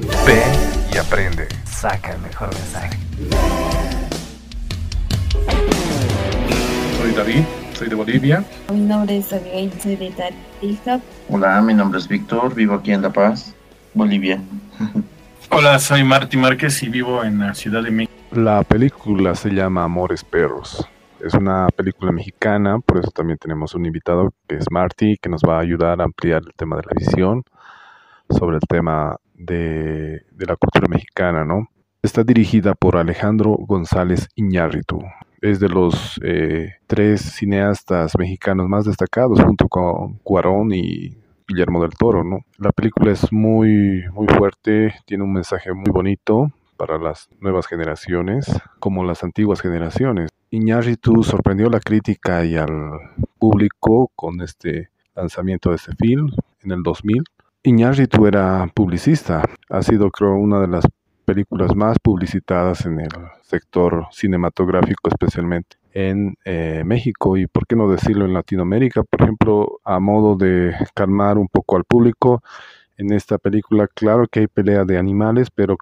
Ve y aprende. Saca el mejor mensaje. Soy David, soy de Bolivia. Mi nombre es Abigail, soy de Tarija. Hola, mi nombre es Víctor, vivo aquí en La Paz, Bolivia. Hola, soy Marty Márquez y vivo en la Ciudad de México. La película se llama Amores Perros. Es una película mexicana, por eso también tenemos un invitado que es Marty, que nos va a ayudar a ampliar el tema de la visión sobre el tema de, la cultura mexicana, ¿no? Está dirigida por Alejandro González Iñárritu. Es de los eh, tres cineastas mexicanos más destacados, junto con Cuarón y Guillermo del Toro, ¿no? La película es muy, muy fuerte, tiene un mensaje muy bonito para las nuevas generaciones, como las antiguas generaciones. Iñárritu sorprendió a la crítica y al público con este lanzamiento de este film en el 2000. Iñárritu era publicista, ha sido creo una de las películas más publicitadas en el sector cinematográfico, especialmente en eh, México y, por qué no decirlo, en Latinoamérica. Por ejemplo, a modo de calmar un poco al público, en esta película, claro que hay pelea de animales, pero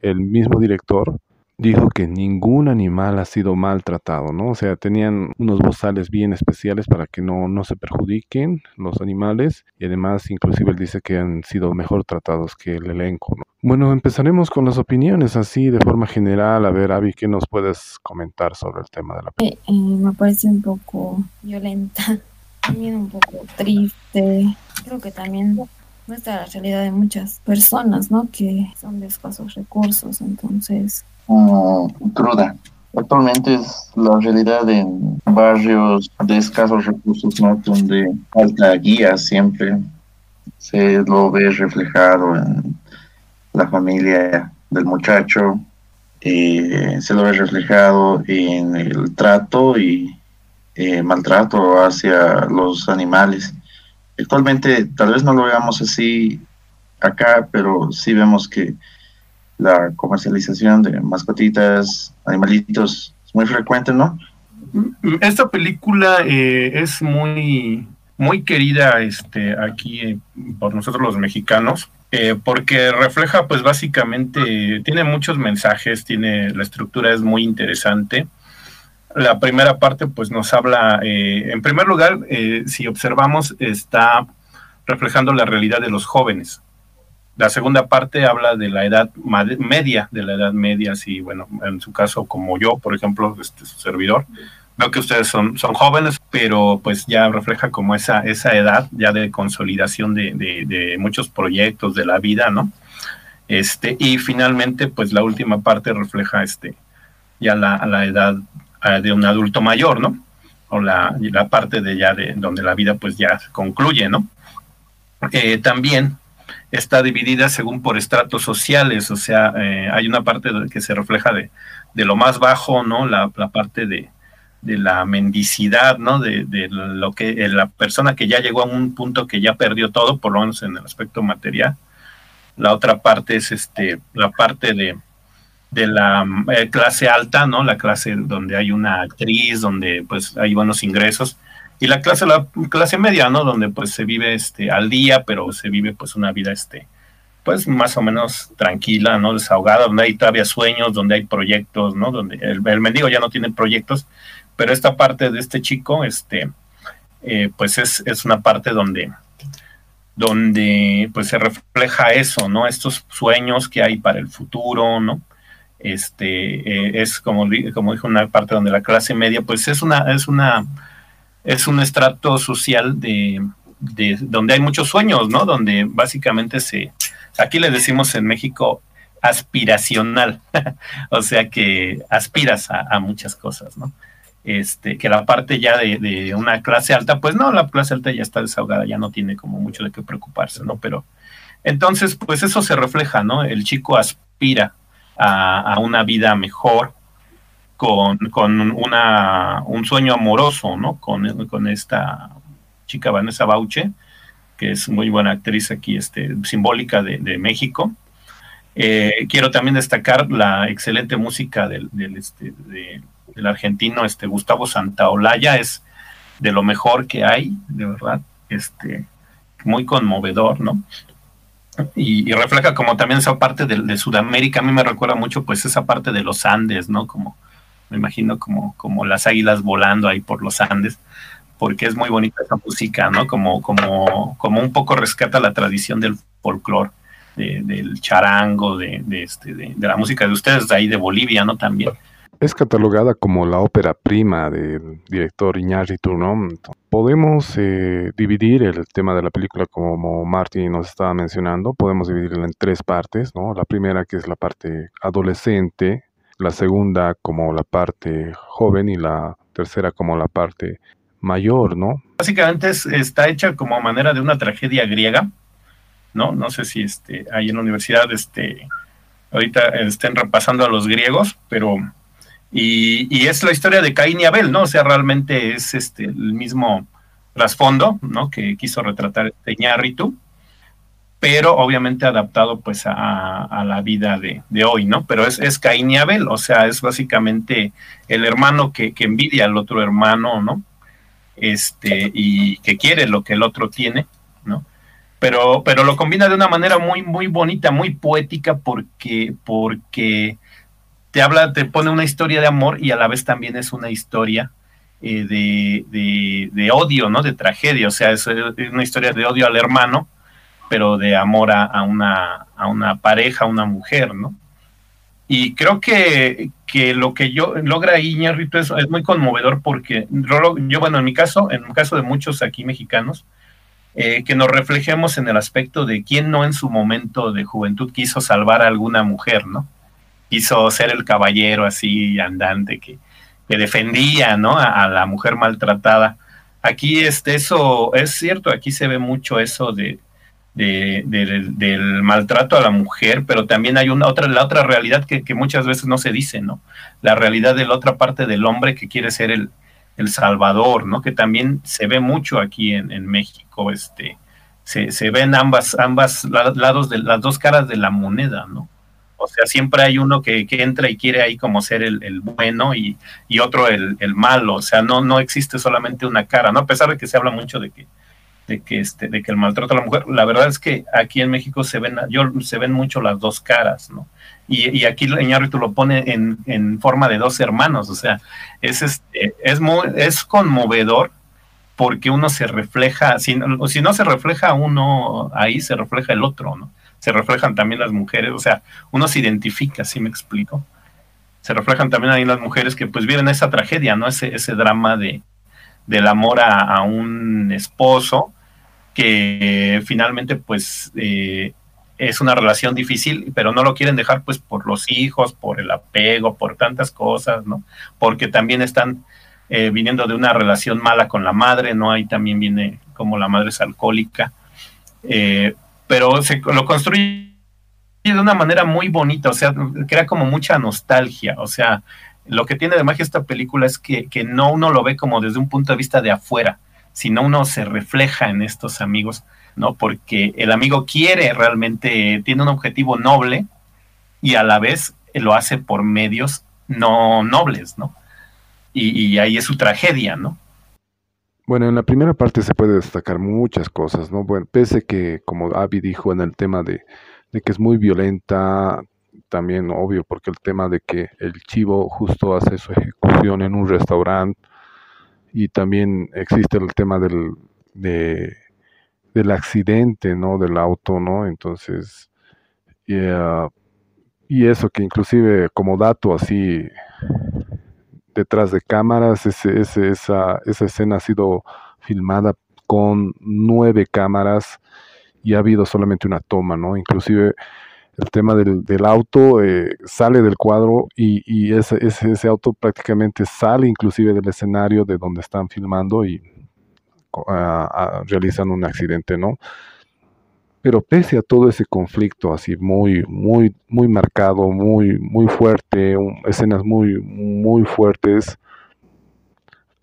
el mismo director dijo que ningún animal ha sido maltratado, ¿no? O sea, tenían unos bozales bien especiales para que no, no se perjudiquen los animales y además inclusive él dice que han sido mejor tratados que el elenco, ¿no? Bueno, empezaremos con las opiniones así de forma general. A ver, Avi, ¿qué nos puedes comentar sobre el tema de la? Eh, eh, me parece un poco violenta, también un poco triste. Creo que también muestra la realidad de muchas personas, ¿no? Que son de escasos recursos, entonces cruda. Actualmente es la realidad en barrios de escasos recursos, ¿no? donde falta guía siempre. Se lo ve reflejado en la familia del muchacho, eh, se lo ve reflejado en el trato y eh, maltrato hacia los animales. Actualmente tal vez no lo veamos así acá, pero sí vemos que la comercialización de mascotitas, animalitos, es muy frecuente, ¿no? Esta película eh, es muy, muy querida este, aquí eh, por nosotros los mexicanos, eh, porque refleja, pues básicamente, tiene muchos mensajes, tiene, la estructura es muy interesante. La primera parte, pues nos habla, en primer lugar, si observamos, está reflejando la realidad de los jóvenes la segunda parte habla de la edad media, de la edad media, si, bueno, en su caso, como yo, por ejemplo, este, su servidor, veo que ustedes son, son jóvenes, pero pues ya refleja como esa, esa edad ya de consolidación de, de, muchos proyectos de la vida, ¿no? Este, y finalmente, pues la última parte refleja este, ya la, la edad ah, de un adulto mayor, ¿no? O la, la parte de ya de donde la vida pues ya concluye, ¿no? Eh, también está dividida según por estratos sociales, o sea, eh, hay una parte que se refleja de, de lo más bajo, ¿no? La, parte de, de, la mendicidad, ¿no? De, de, lo que eh, la persona que ya llegó a un punto que ya perdió todo, por lo menos en el aspecto material. La otra parte es este, la parte de, de la eh, clase alta, ¿no? La clase donde hay una actriz, donde pues hay buenos ingresos y la clase, la clase media, ¿no? Donde pues se vive este, al día, pero se vive pues una vida este, pues más o menos tranquila, ¿no? Desahogada, donde hay todavía sueños, donde hay proyectos, ¿no? Donde el, mendigo ya no tiene proyectos, pero esta parte de este chico, este, eh, pues es, es una parte donde, donde pues se refleja eso, ¿no? Estos sueños que hay para el futuro, ¿no? Este, eh, es como, como dijo una parte donde la clase media, pues es una, es una es un estrato social de, de, donde hay muchos sueños, ¿no? Donde básicamente se, aquí le decimos en México aspiracional, o sea que aspiras a, muchas cosas, ¿no? Este, que la parte ya de, de, una clase alta, pues no, la clase alta ya está desahogada, ya no tiene como mucho de qué preocuparse, ¿no? Pero entonces, pues eso se refleja, ¿no? El chico aspira a una vida mejor, con, una, un sueño amoroso, ¿no? Con, con esta chica Vanessa Bauche, que es muy buena actriz aquí, este, simbólica de, de México. Eh, quiero también destacar la excelente música del, este, de, del argentino este, Gustavo Santaolalla, es de lo mejor que hay, de verdad, este, muy conmovedor, ¿no? y, refleja como también esa parte de, Sudamérica. A mí me recuerda mucho pues esa parte de los Andes, ¿no? Como me imagino como, como las águilas volando ahí por los Andes, porque es muy bonita esa música, ¿no? Como, como, como un poco rescata la tradición del folclore. del charango, de, este, de, la música de ustedes, de ahí de Bolivia, ¿no? También. Es catalogada como la ópera prima del director Iñárritu, ¿no? Podemos eh, dividir el tema de la película como Martin nos estaba mencionando, podemos dividirla en tres partes, ¿no? La primera que es la parte adolescente, la segunda como la parte joven y la tercera como la parte mayor, ¿no? Básicamente está hecha como manera de una tragedia griega, ¿no? No sé si este, ahí en la universidad este, ahorita estén repasando a los griegos, pero y, es la historia de Caín y Abel, ¿no? O sea, realmente es este el mismo trasfondo, ¿no? Que quiso retratar este Ñarritu, pero obviamente adaptado pues a, la vida de, hoy, ¿no? Pero es, es, Caín y Abel, o sea, es básicamente el hermano que, que, envidia al otro hermano, ¿no? Este, y que quiere lo que el otro tiene, ¿no? Pero, pero lo combina de una manera muy, muy bonita, muy poética, porque, porque te habla, te pone una historia de amor y a la vez también es una historia eh, de, odio, ¿no? De tragedia, o sea, es, una historia de odio al hermano, pero de amor a, una, a una pareja, a una mujer, ¿no? Y creo que, lo que yo logra Iñárritu es, es muy conmovedor porque yo, bueno, en mi caso, en el caso de muchos aquí mexicanos, eh, que nos reflejemos en el aspecto de quién no en su momento de juventud quiso salvar a alguna mujer, ¿no? quiso ser el caballero así andante que, defendía ¿no? A, la mujer maltratada. Aquí este, eso es cierto, aquí se ve mucho eso de, del, maltrato a la mujer, pero también hay una otra, la otra realidad que, muchas veces no se dice, ¿no? La realidad de la otra parte del hombre que quiere ser el, salvador, ¿no? Que también se ve mucho aquí en, en México, este, se, se ven ambas, ambas lados de las dos caras de la moneda, ¿no? O sea, siempre hay uno que, entra y quiere ahí como ser el, bueno y, otro el, malo. O sea, no, no existe solamente una cara, ¿no? A pesar de que se habla mucho de que, de que este, de que el maltrato a la mujer, la verdad es que aquí en México se ven, yo, se ven mucho las dos caras, ¿no? Y, y aquí Iñárritu lo pone en, forma de dos hermanos, o sea, es este, es muy, es conmovedor porque uno se refleja, si, si no se refleja uno ahí, se refleja el otro, ¿no? se reflejan también las mujeres, o sea, uno se identifica, ¿sí me explico? Se reflejan también ahí las mujeres que pues viven esa tragedia, ¿no? Ese, ese drama de, del amor a, un esposo que finalmente pues eh, es una relación difícil, pero no lo quieren dejar pues por los hijos, por el apego, por tantas cosas, ¿no? Porque también están eh, viniendo de una relación mala con la madre, ¿no? Ahí también viene como la madre es alcohólica. Eh, pero se lo construye de una manera muy bonita, o sea, crea como mucha nostalgia, o sea, lo que tiene de magia esta película es que, no uno lo ve como desde un punto de vista de afuera, sino uno se refleja en estos amigos, ¿no? Porque el amigo quiere realmente, tiene un objetivo noble y a la vez lo hace por medios no nobles, ¿no? Y, y ahí es su tragedia, ¿no? Bueno, en la primera parte se puede destacar muchas cosas, ¿no? Bueno, pese que, como Avi dijo en el tema de, que es muy violenta, también obvio, porque el tema de que el chivo justo hace su ejecución en un restaurante y también existe el tema del, del accidente, ¿no? Del auto, ¿no? Entonces, ah, y eso que inclusive como dato así detrás de cámaras. esa, esa escena ha sido filmada con nueve cámaras y ha habido solamente una toma, ¿no? Inclusive el tema del, auto eh, sale del cuadro y, ese, ese, auto prácticamente sale inclusive del escenario de donde están filmando y realizan un accidente, ¿no? Pero pese a todo ese conflicto así muy, muy, muy marcado, muy, muy fuerte, escenas muy, muy fuertes,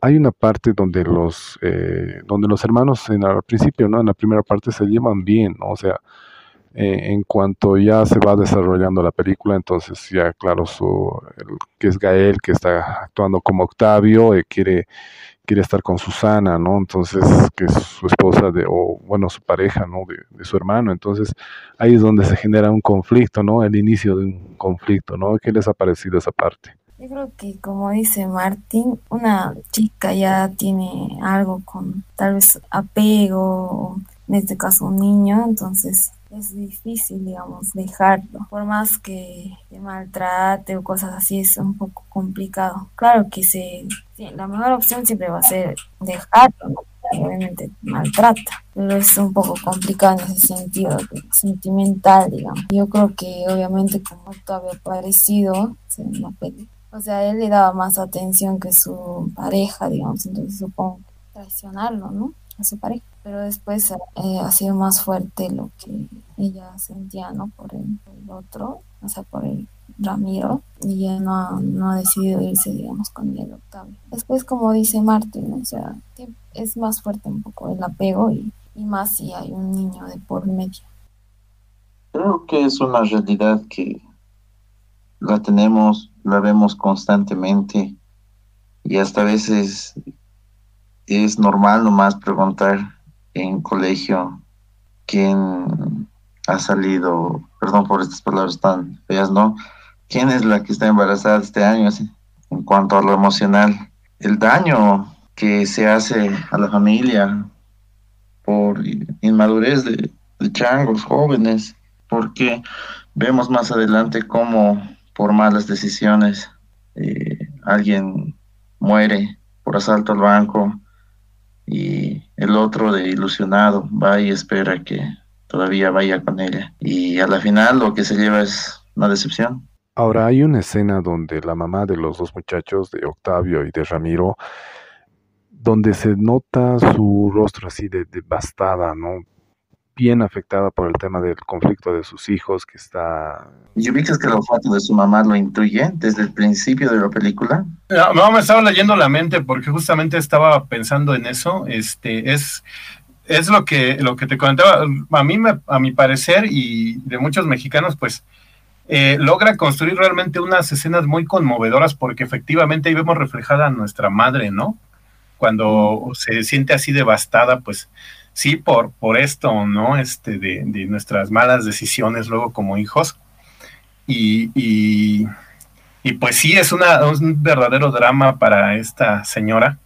hay una parte donde los, eh, donde los hermanos en, al principio, ¿no? En la primera parte se llevan bien, O sea, Eh, en cuanto ya se va desarrollando la película, entonces ya claro, su, que es Gael, que está actuando como Octavio, eh, quiere, quiere estar con Susana, ¿no? Entonces, que es su esposa de, o bueno, su pareja, ¿no? De, de, su hermano. Entonces, ahí es donde se genera un conflicto, ¿no? El inicio de un conflicto, ¿no? ¿Qué les ha parecido esa parte? Yo creo que, como dice Martín, una chica ya tiene algo con tal vez apego, en este caso un niño, entonces es difícil, digamos, dejarlo. Por más que te maltrate o cosas así, es un poco complicado. Claro que se, la mejor opción siempre va a ser dejarlo, ¿no? obviamente maltrata, pero es un poco complicado en ese sentido sentimental, digamos. Yo creo que obviamente como todavía parecido en la o sea, él le daba más atención que su pareja, digamos, entonces supongo traicionarlo, ¿no? A su pareja pero después eh, ha sido más fuerte lo que ella sentía, ¿no? Por el, otro, o sea, por el Ramiro, y ella no ha, no ha decidido irse, digamos, con el Octavio. Después, como dice Martín, o sea, es más fuerte un poco el apego y, y más si hay un niño de por medio. Creo que es una realidad que la tenemos, la vemos constantemente y hasta a veces es normal nomás preguntar en colegio quién ha salido, perdón por estas palabras tan feas, ¿no? ¿Quién es la que está embarazada este año? En cuanto a lo emocional, el daño que se hace a la familia por inmadurez de, changos jóvenes, porque vemos más adelante cómo por malas decisiones eh, alguien muere por asalto al banco, y el otro de ilusionado va y espera que todavía vaya con ella. Y a la final lo que se lleva es una decepción. Ahora hay una escena donde la mamá de los dos muchachos, de Octavio y de Ramiro, donde se nota su rostro así de devastada, ¿no? Bien afectada por el tema del conflicto de sus hijos, que está... ¿Y ubicas que la foto de su mamá lo intuye desde el principio de la película? No, me estaba leyendo la mente porque justamente estaba pensando en eso. Este, es, es lo que, lo que te comentaba. A mí, me, a mi parecer, y de muchos mexicanos, pues, eh, logra construir realmente unas escenas muy conmovedoras porque efectivamente ahí vemos reflejada a nuestra madre, ¿no? Cuando se siente así devastada, pues sí, por, por esto, ¿no? Este, de, nuestras malas decisiones luego como hijos. Y, y, pues sí, es una, un verdadero drama para esta señora,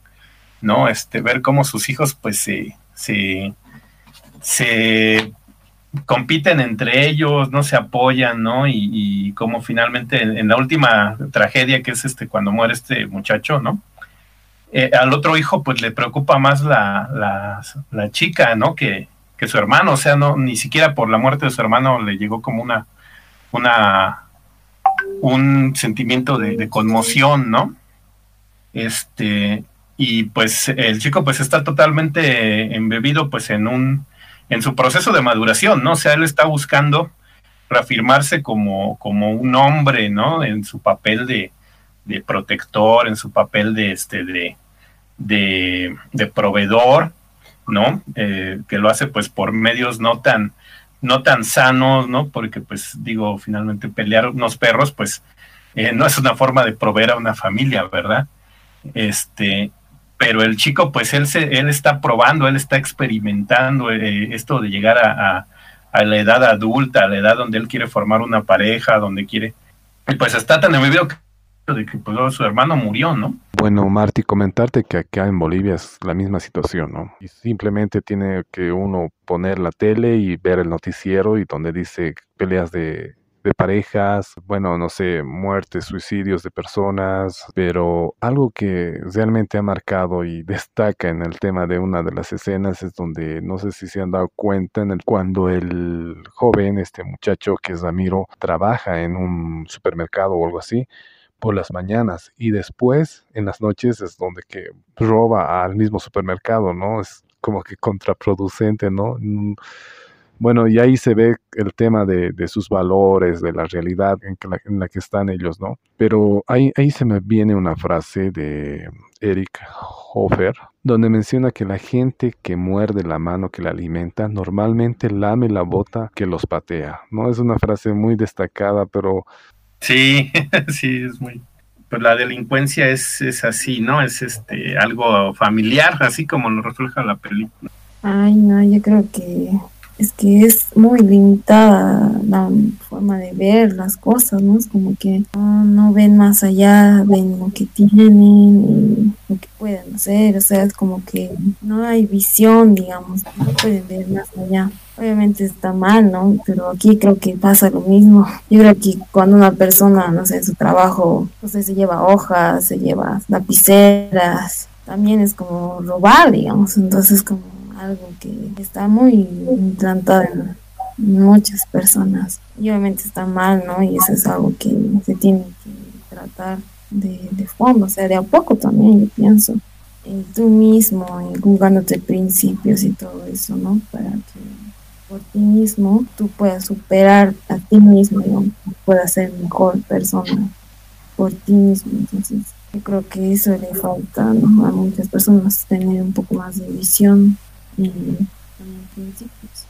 ¿no? Este, ver cómo sus hijos pues se, se, se compiten entre ellos, no se apoyan, ¿no? Y, y cómo finalmente en, en, la última tragedia que es este cuando muere este muchacho, ¿no? Eh, al otro hijo pues le preocupa más la, la, chica, ¿no? Que, que, su hermano, o sea, no, ni siquiera por la muerte de su hermano le llegó como una, una un sentimiento de, conmoción, ¿no? Este, y pues el chico pues está totalmente embebido pues en un, en su proceso de maduración, ¿no? O sea, él está buscando reafirmarse como, como un hombre, ¿no? En su papel de, de protector, en su papel de, este, de, de, proveedor, ¿no? Eh, que lo hace pues por medios no tan, no tan sanos, ¿no? Porque pues digo, finalmente pelear unos perros pues eh, no es una forma de proveer a una familia, ¿verdad? Este, pero el chico pues él, se, él está probando, él está experimentando eh, esto de llegar a, a, la edad adulta, a la edad donde él quiere formar una pareja, donde quiere, y pues está tan envolvido de que pues, su hermano murió, ¿no? Bueno, Marty, comentarte que acá en Bolivia es la misma situación, ¿no? Y simplemente tiene que uno poner la tele y ver el noticiero y donde dice peleas de, de parejas, bueno, no sé, muertes, suicidios de personas, pero algo que realmente ha marcado y destaca en el tema de una de las escenas es donde no sé si se han dado cuenta en el cuando el joven, este muchacho que es Ramiro, trabaja en un supermercado o algo así, por las mañanas y después en las noches es donde que roba al mismo supermercado, ¿no? Es como que contraproducente, ¿no? Bueno, y ahí se ve el tema de, de sus valores, de la realidad en, que la, que están ellos, ¿no? Pero ahí, ahí se me viene una frase de Eric Hofer, donde menciona que la gente que muerde la mano que la alimenta normalmente lame la bota que los patea, ¿no? Es una frase muy destacada, pero... Sí, sí, es muy... Pues la delincuencia es, es así, ¿no? Es este algo familiar, así como lo refleja la película. Ay, no, yo creo que es que es muy limitada la forma de ver las cosas, ¿no? Es como que no, no, ven más allá, ven lo que tienen y lo que pueden hacer, o sea, es como que no hay visión, digamos, no pueden ver más allá. Obviamente está mal, ¿no? Pero aquí creo que pasa lo mismo. Yo creo que cuando una persona, no sé, en su trabajo, no sé, se lleva hojas, se lleva lapiceras, también es como robar, digamos, entonces como algo que está muy implantado en muchas personas. Y obviamente está mal, ¿no? Y eso es algo que se tiene que tratar de, de fondo, o sea, de a poco también, yo pienso. En tú mismo, inculcándote principios y todo eso, ¿no? Para que por ti mismo tú puedas superar a ti mismo, ¿no? puedas ser mejor persona por ti mismo. Entonces, yo creo que eso le falta ¿no? a muchas personas, tener un poco más de visión y principios.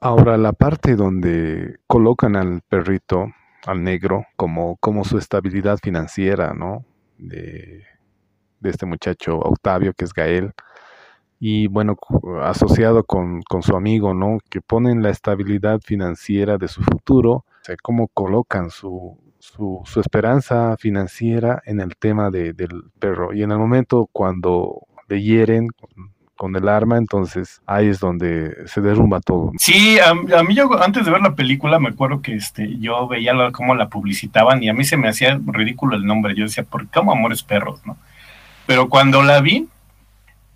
Ahora, la parte donde colocan al perrito, al negro, como, como su estabilidad financiera, ¿no? De, de este muchacho Octavio, que es Gael, y bueno, asociado con, con, su amigo, ¿no? Que ponen la estabilidad financiera de su futuro, o sea, cómo colocan su, su, esperanza financiera en el tema de, del perro. Y en el momento cuando le hieren con el arma, entonces ahí es donde se derrumba todo. Sí, a, mí yo antes de ver la película me acuerdo que este yo veía la, cómo la publicitaban y a mí se me hacía ridículo el nombre. Yo decía, ¿por qué amo Amores Perros? ¿no? Pero cuando la vi,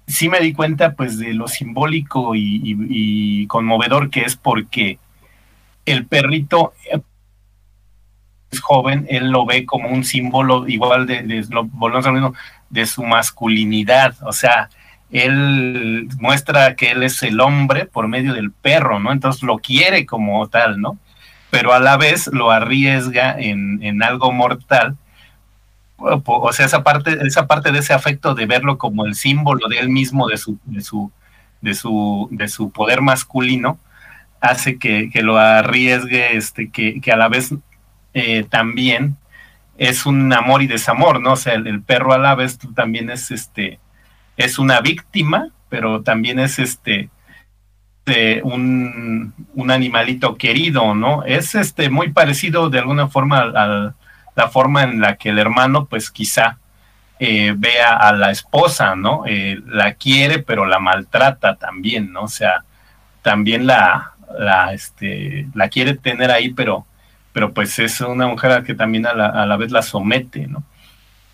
sí me di cuenta pues de lo simbólico y, conmovedor que es porque el perrito es joven, él lo ve como un símbolo igual de, de, mismo, de su masculinidad, o sea, él muestra que él es el hombre por medio del perro, ¿no? Entonces lo quiere como tal, ¿no? Pero a la vez lo arriesga en algo mortal. O sea, esa parte, esa parte de ese afecto de verlo como el símbolo de él mismo, de su, de su, de su, de su poder masculino, hace que, que lo arriesgue, este, que, que a la vez eh, también es un amor y desamor, ¿no? O sea, el, perro a la vez también es este es una víctima, pero también es este un, un, animalito querido, ¿no? Es este muy parecido de alguna forma a, la forma en la que el hermano, pues quizá eh, vea a la esposa, ¿no? Eh, la quiere, pero la maltrata también, ¿no? O sea, también la, este, la quiere tener ahí, pero, pero pues es una mujer que también a la, a la vez la somete, ¿no?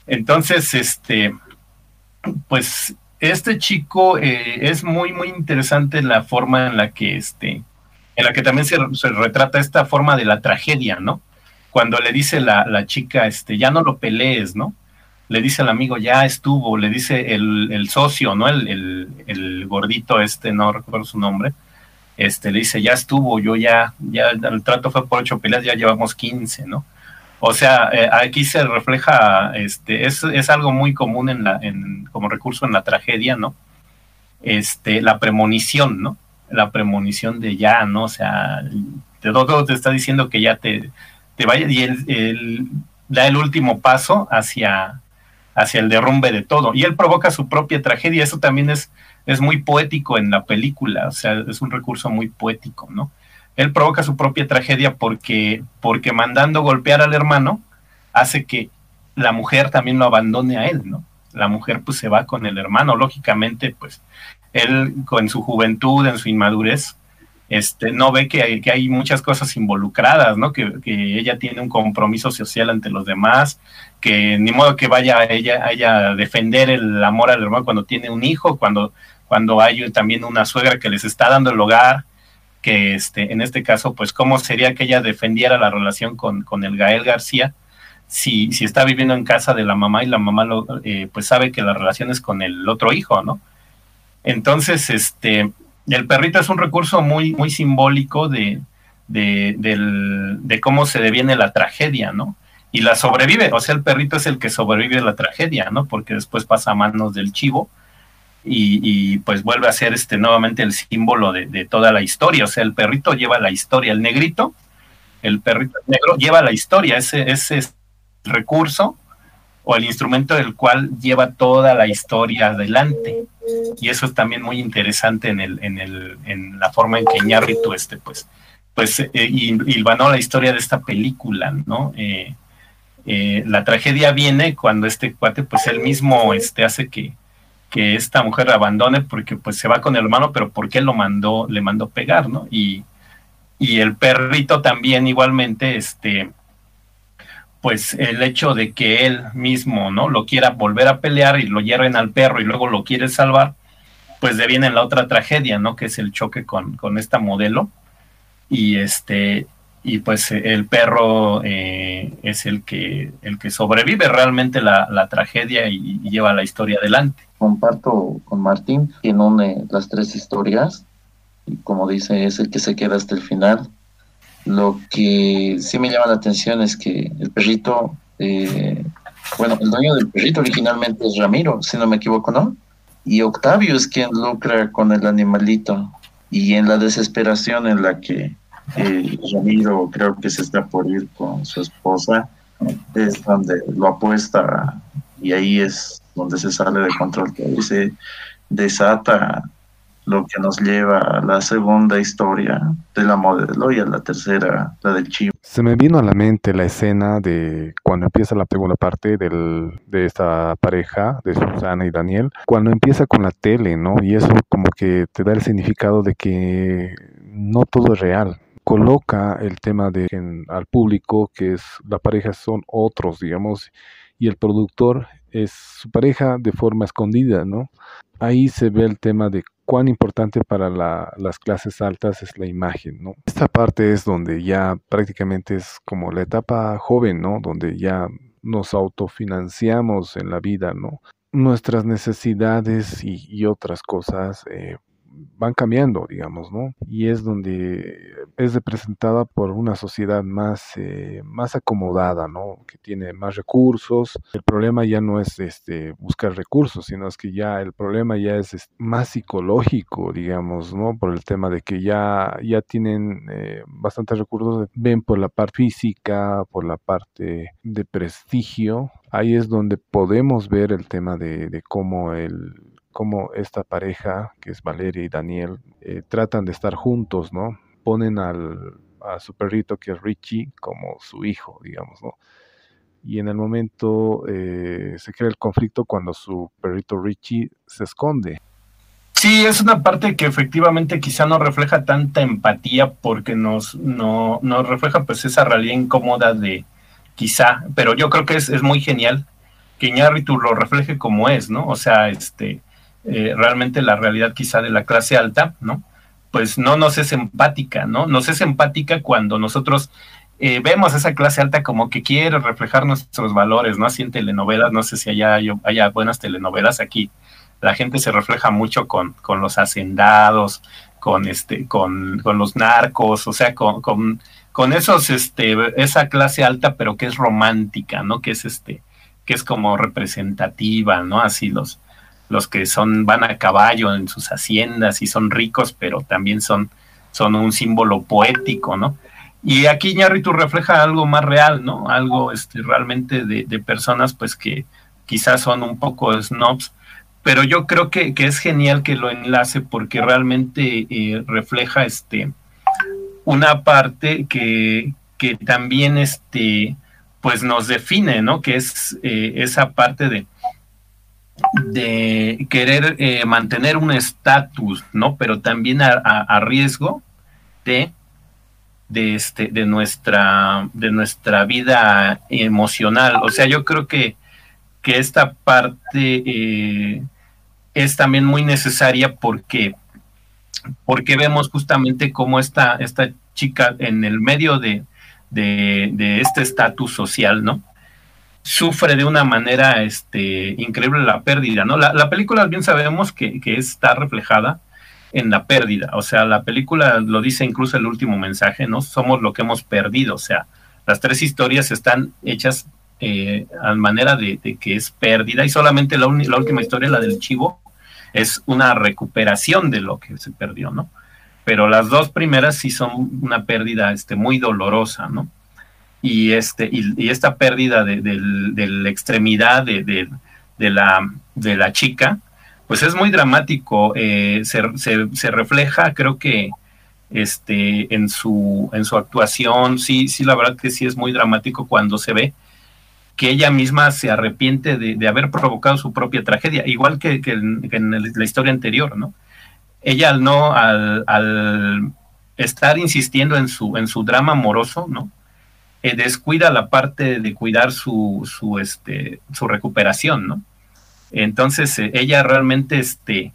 Entonces, este, pues este chico eh, es muy, muy interesante la forma en la que este, en la que también se, se, retrata esta forma de la tragedia, ¿no? Cuando le dice la, la, chica, este, ya no lo pelees, ¿no? Le dice al amigo, ya estuvo, le dice el, el socio, ¿no? El, el, el, gordito este, no recuerdo su nombre, este, le dice, ya estuvo, yo ya, ya, el trato fue por ocho peleas, ya llevamos quince, ¿no? O sea, eh, aquí se refleja, este, es, es, algo muy común en la, en, como recurso en la tragedia, ¿no? Este, la premonición, ¿no? La premonición de ya, ¿no? O sea, todo te está diciendo que ya te, y él, él, da el último paso hacia, hacia el derrumbe de todo. Y él provoca su propia tragedia. Eso también es, es muy poético en la película, o sea, es un recurso muy poético, ¿no? él provoca su propia tragedia porque, porque mandando golpear al hermano hace que la mujer también lo abandone a él, ¿no? La mujer pues se va con el hermano, lógicamente pues él con su juventud, en su inmadurez, este, no ve que hay, que hay muchas cosas involucradas, ¿no? Que, que, ella tiene un compromiso social ante los demás, que ni modo que vaya a ella, a defender el amor al hermano cuando tiene un hijo, cuando, cuando hay también una suegra que les está dando el hogar, que este, en este caso, pues cómo sería que ella defendiera la relación con, con el Gael García si, si está viviendo en casa de la mamá y la mamá lo, eh, pues sabe que la relación es con el otro hijo, ¿no? Entonces, este, el perrito es un recurso muy, muy simbólico de, de, cómo se deviene la tragedia, ¿no? Y la sobrevive, o sea, el perrito es el que sobrevive a la tragedia, ¿no? Porque después pasa a manos del chivo y, pues vuelve a ser este nuevamente el símbolo de, toda la historia, o sea, el perrito lleva la historia, el negrito, el perrito negro lleva la historia, ese, ese recurso o el instrumento del cual lleva toda la historia adelante. Y eso es también muy interesante en, el, en, el, en la forma en que Ñarritu este, pues, pues eh, la historia de esta película, ¿no? Eh, eh, la tragedia viene cuando este cuate, pues él mismo este, hace que, que esta mujer abandone porque pues se va con el hermano, pero porque él lo mandó, le mandó pegar, ¿no? Y, y el perrito también igualmente, este, pues el hecho de que él mismo, ¿no? Lo quiera volver a pelear y lo hierren al perro y luego lo quiere salvar, pues deviene en la otra tragedia, ¿no? Que es el choque con, con esta modelo. Y este, y pues el perro eh, es el que, el que sobrevive realmente la, la tragedia y, lleva la historia adelante. Comparto con Martín, quien une las tres historias, y como dice, es el que se queda hasta el final lo que sí me llama la atención es que el perrito, eh, bueno, el dueño del perrito originalmente es Ramiro, si no me equivoco, ¿no? Y Octavio es quien lucra con el animalito. Y en la desesperación en la que eh, Ramiro creo que se está por ir con su esposa, es donde lo apuesta y ahí es donde se sale de control, que se desata lo que nos lleva a la segunda historia de la modelo y a la tercera, la del chivo. Se me vino a la mente la escena de cuando empieza la segunda parte del, de esta pareja, de Susana y Daniel, cuando empieza con la tele, ¿no? Y eso como que te da el significado de que no todo es real coloca el tema de al público que es la pareja son otros digamos y el productor es su pareja de forma escondida no ahí se ve el tema de cuán importante para las clases altas es la imagen, ¿no? Esta parte es donde ya prácticamente es como la etapa joven, ¿no? Donde ya nos autofinanciamos en la vida, ¿no? Nuestras necesidades y, otras cosas eh, van cambiando, digamos, ¿no? Y es donde es representada por una sociedad más, eh, más acomodada, ¿no? Que tiene más recursos. El problema ya no es este, buscar recursos, sino es que ya el problema ya es más psicológico, digamos, ¿no? Por el tema de que ya, ya tienen eh, bastantes recursos, ven por la parte física, por la parte de prestigio. Ahí es donde podemos ver el tema de, de cómo el, cómo esta pareja, que es Valeria y Daniel, eh, tratan de estar juntos, ¿no? Ponen al, a su perrito, que es Richie, como su hijo, digamos, ¿no? Y en el momento eh, se crea el conflicto cuando su perrito Richie se esconde. Sí, es una parte que efectivamente quizá no refleja tanta empatía porque nos, no, nos refleja pues esa realidad incómoda de quizá, pero yo creo que es, es muy genial que Iñárritu lo refleje como es, ¿no? O sea, este, eh, realmente la realidad quizá de la clase alta, ¿no? Pues no nos es empática, ¿no? Nos es empática cuando nosotros eh, vemos a esa clase alta como que quiere reflejar nuestros valores, ¿no? Así en telenovelas, no sé si allá haya buenas telenovelas aquí. La gente se refleja mucho con, con los hacendados, con este, con, con los narcos, o sea, con, con, con, esos, este, esa clase alta, pero que es romántica, ¿no? Que es este, que es como representativa, ¿no? Así los, los que son, van a caballo en sus haciendas y son ricos, pero también son, son un símbolo poético, ¿no? Y aquí Ñarritu refleja algo más real, ¿no? Algo este, realmente de, personas pues que quizás son un poco snobs, pero yo creo que, es genial que lo enlace porque realmente eh, refleja este una parte que, que también este pues nos define, ¿no? Que es eh, esa parte de de querer eh, mantener un estatus, ¿no? Pero también a, riesgo de, de, este, de, nuestra, de nuestra vida emocional. O sea, yo creo que, que esta parte eh, es también muy necesaria porque, porque vemos justamente cómo esta, esta chica en el medio de, de este estatus social, ¿no? Sufre de una manera este, increíble la pérdida, ¿no? La, película bien sabemos que, está reflejada en la pérdida. O sea, la película lo dice incluso el último mensaje, ¿no? Somos lo que hemos perdido. O sea, las tres historias están hechas eh, a manera de, que es pérdida y solamente la, la, última historia, la del chivo, es una recuperación de lo que se perdió, ¿no? Pero las dos primeras sí son una pérdida este, muy dolorosa, ¿no? Y, este, y, esta pérdida de, la extremidad de, la, de la chica, pues es muy dramático, eh, se, se, refleja, creo que este, en, su, en su actuación, sí, sí, la verdad que sí es muy dramático cuando se ve que ella misma se arrepiente de, haber provocado su propia tragedia, igual que, en, la historia anterior, ¿no? Ella al no, al, estar insistiendo en su, en su drama amoroso, ¿no? Eh, descuida la parte de cuidar su, su, este, su recuperación, ¿no? Entonces, eh, ella realmente, este,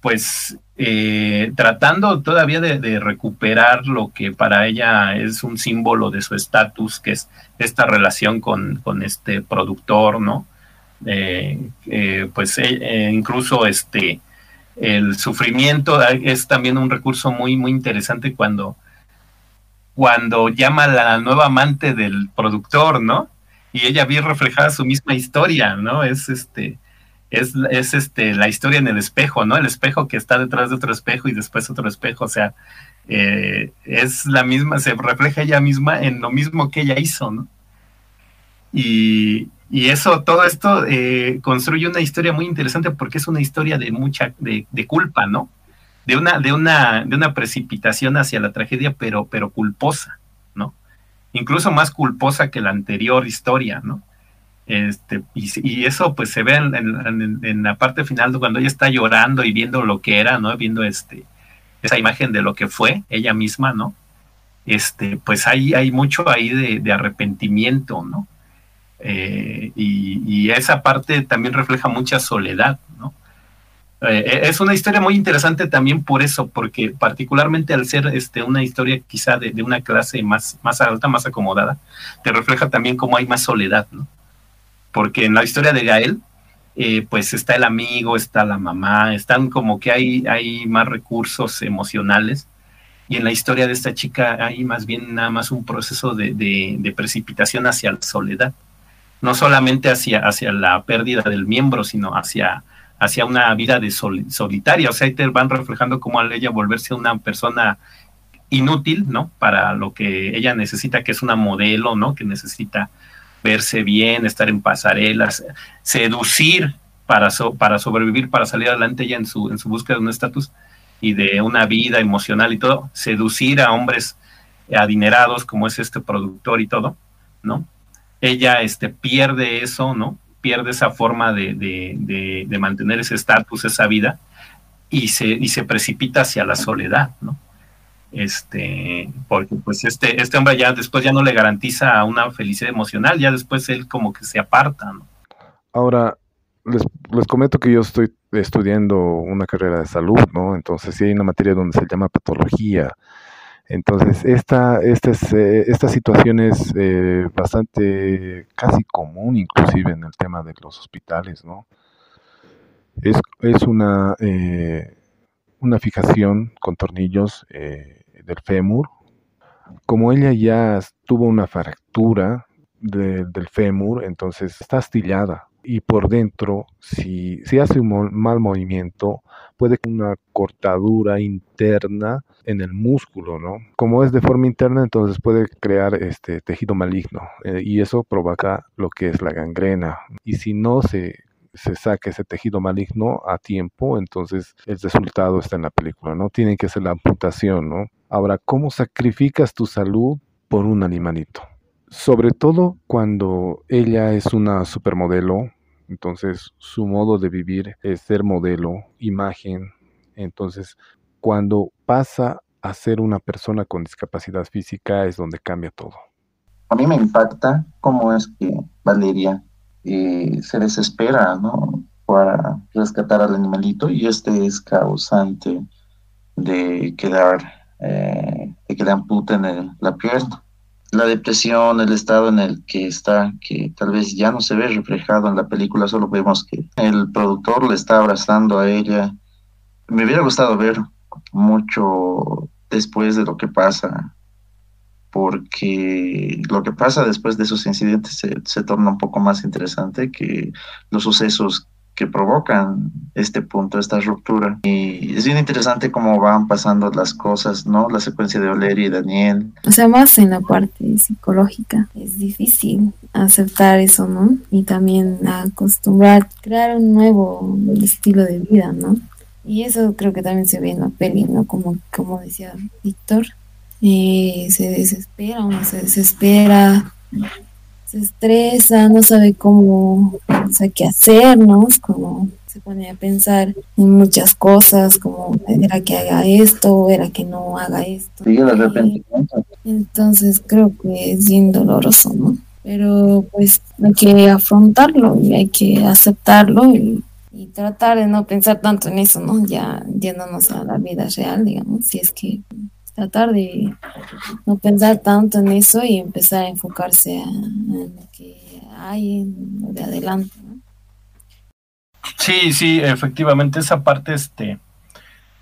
pues eh, tratando todavía de, recuperar lo que para ella es un símbolo de su estatus, que es esta relación con, este productor, ¿no? Pues incluso este el sufrimiento es también un recurso muy muy interesante cuando cuando llama a la nueva amante del productor, ¿no? Y ella ve reflejada su misma historia, ¿no? Es este es, es este, la historia en el espejo, ¿no? El espejo que está detrás de otro espejo y después otro espejo, o sea, eh, es la misma, se refleja ella misma en lo mismo que ella hizo, ¿no? Y, eso, todo esto eh, construye una historia muy interesante porque es una historia de mucha, de, culpa, ¿no? De una, de una, de una precipitación hacia la tragedia, pero, pero culposa, ¿no? Incluso más culposa que la anterior historia, ¿no? Este, y, eso pues se ve en, la parte final cuando ella está llorando y viendo lo que era, ¿no? Viendo este, esa imagen de lo que fue ella misma, ¿no? Este, pues hay, hay mucho ahí de, arrepentimiento, ¿no? Eh, y, esa parte también refleja mucha soledad, ¿no? Eh, es una historia muy interesante también por eso, porque particularmente al ser este, una historia quizá de, de, una clase más, más alta, más acomodada, te refleja también cómo hay más soledad, ¿no? porque en la historia de Gael, eh, pues está el amigo, está la mamá, están como que hay, hay más recursos emocionales. Y en la historia de esta chica hay más bien nada más un proceso de, precipitación hacia la soledad. No solamente hacia, hacia la pérdida del miembro, sino hacia, hacia una vida de solitaria. O sea, ahí te van reflejando cómo al ella volverse una persona inútil, ¿no? Para lo que ella necesita, que es una modelo, ¿no? Que necesita verse bien, estar en pasarelas, seducir para, para sobrevivir, para salir adelante ella en su, en su búsqueda de un estatus y de una vida emocional y todo, seducir a hombres adinerados como es este productor y todo, ¿no? Ella este, pierde eso, ¿no? Pierde esa forma de, de, de mantener ese estatus, esa vida, y se, y se precipita hacia la soledad, ¿no? este, porque pues este, este hombre ya después ya no le garantiza una felicidad emocional, ya después él como que se aparta, Ahora, les, les comento que yo estoy estudiando una carrera de salud, ¿no? Entonces sí hay una materia donde se llama patología. Entonces, esta, esta, es, eh, esta situación es eh, bastante, casi común inclusive en el tema de los hospitales, ¿no? Es, es una, eh, una fijación con tornillos del fémur. Como ella ya tuvo una fractura del fémur, entonces está astillada y por dentro, si, hace un mal movimiento, puede una cortadura interna en el músculo, ¿no? Como es de forma interna, entonces puede crear este tejido maligno eh, y eso provoca lo que es la gangrena. Y si no se se saque ese tejido maligno a tiempo, entonces el resultado está en la película, ¿no? Tiene que ser la amputación, ¿no? Ahora, ¿cómo sacrificas tu salud por un animalito? Sobre todo cuando ella es una supermodelo, entonces su modo de vivir es ser modelo, imagen, entonces cuando pasa a ser una persona con discapacidad física es donde cambia todo. A mí me impacta cómo es que Valeria eh, se desespera, ¿no? Para rescatar al animalito y este es causante de quedar, eh, de que le amputen la pierna. La depresión, el estado en el que está, que tal vez ya no se ve reflejado en la película, solo vemos que el productor le está abrazando a ella, me hubiera gustado ver mucho después de lo que pasa, porque lo que pasa después de esos incidentes se, se torna un poco más interesante que los sucesos que provocan este punto, esta ruptura. Y es bien interesante cómo van pasando las cosas, ¿no? La secuencia de Oleri y Daniel. O sea, más en la parte psicológica. Es difícil aceptar eso, ¿no? Y también acostumbrar, crear un nuevo estilo de vida, ¿no? Y eso creo que también se ve en la peli, ¿no? Como, como decía Víctor, eh, se desespera, uno se desespera se estresa, no sabe cómo, o sea, qué hacer, ¿no? Es como se pone a pensar en muchas cosas, como era que haga esto, era que no haga esto. Sí, de repente. Entonces creo que es bien doloroso, ¿no? Pero pues hay que afrontarlo y hay que aceptarlo y, y tratar de no pensar tanto en eso, ¿no? Ya yéndonos a la vida real, digamos, si es que tratar de no pensar tanto en eso y empezar a enfocarse en lo que hay de adelante. Sí, sí, efectivamente esa parte, este,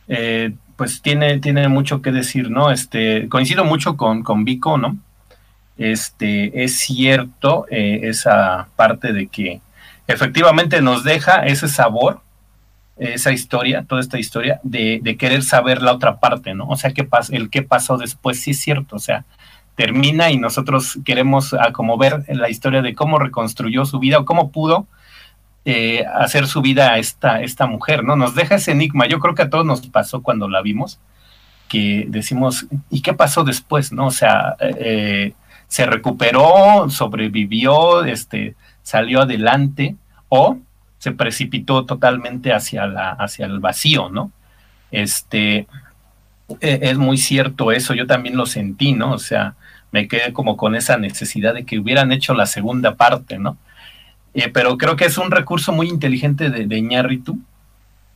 eh, pues tiene, tiene mucho que decir, ¿no? Este, coincido mucho con, con Vico, ¿no? Este, es cierto eh, esa parte de que efectivamente nos deja ese sabor esa historia, toda esta historia, de, querer saber la otra parte, ¿no? O sea, ¿qué el qué pasó después, sí es cierto, o sea, termina y nosotros queremos a como ver la historia de cómo reconstruyó su vida o cómo pudo eh, hacer su vida a esta, esta mujer, ¿no? Nos deja ese enigma, yo creo que a todos nos pasó cuando la vimos, que decimos, ¿y qué pasó después, no? O sea, eh, se recuperó, sobrevivió, este, salió adelante, o se precipitó totalmente hacia, la, hacia el vacío, ¿no? Este, e, es muy cierto eso, yo también lo sentí, ¿no? O sea, me quedé como con esa necesidad de que hubieran hecho la segunda parte, ¿no? Eh, pero creo que es un recurso muy inteligente de, de Ñarritu,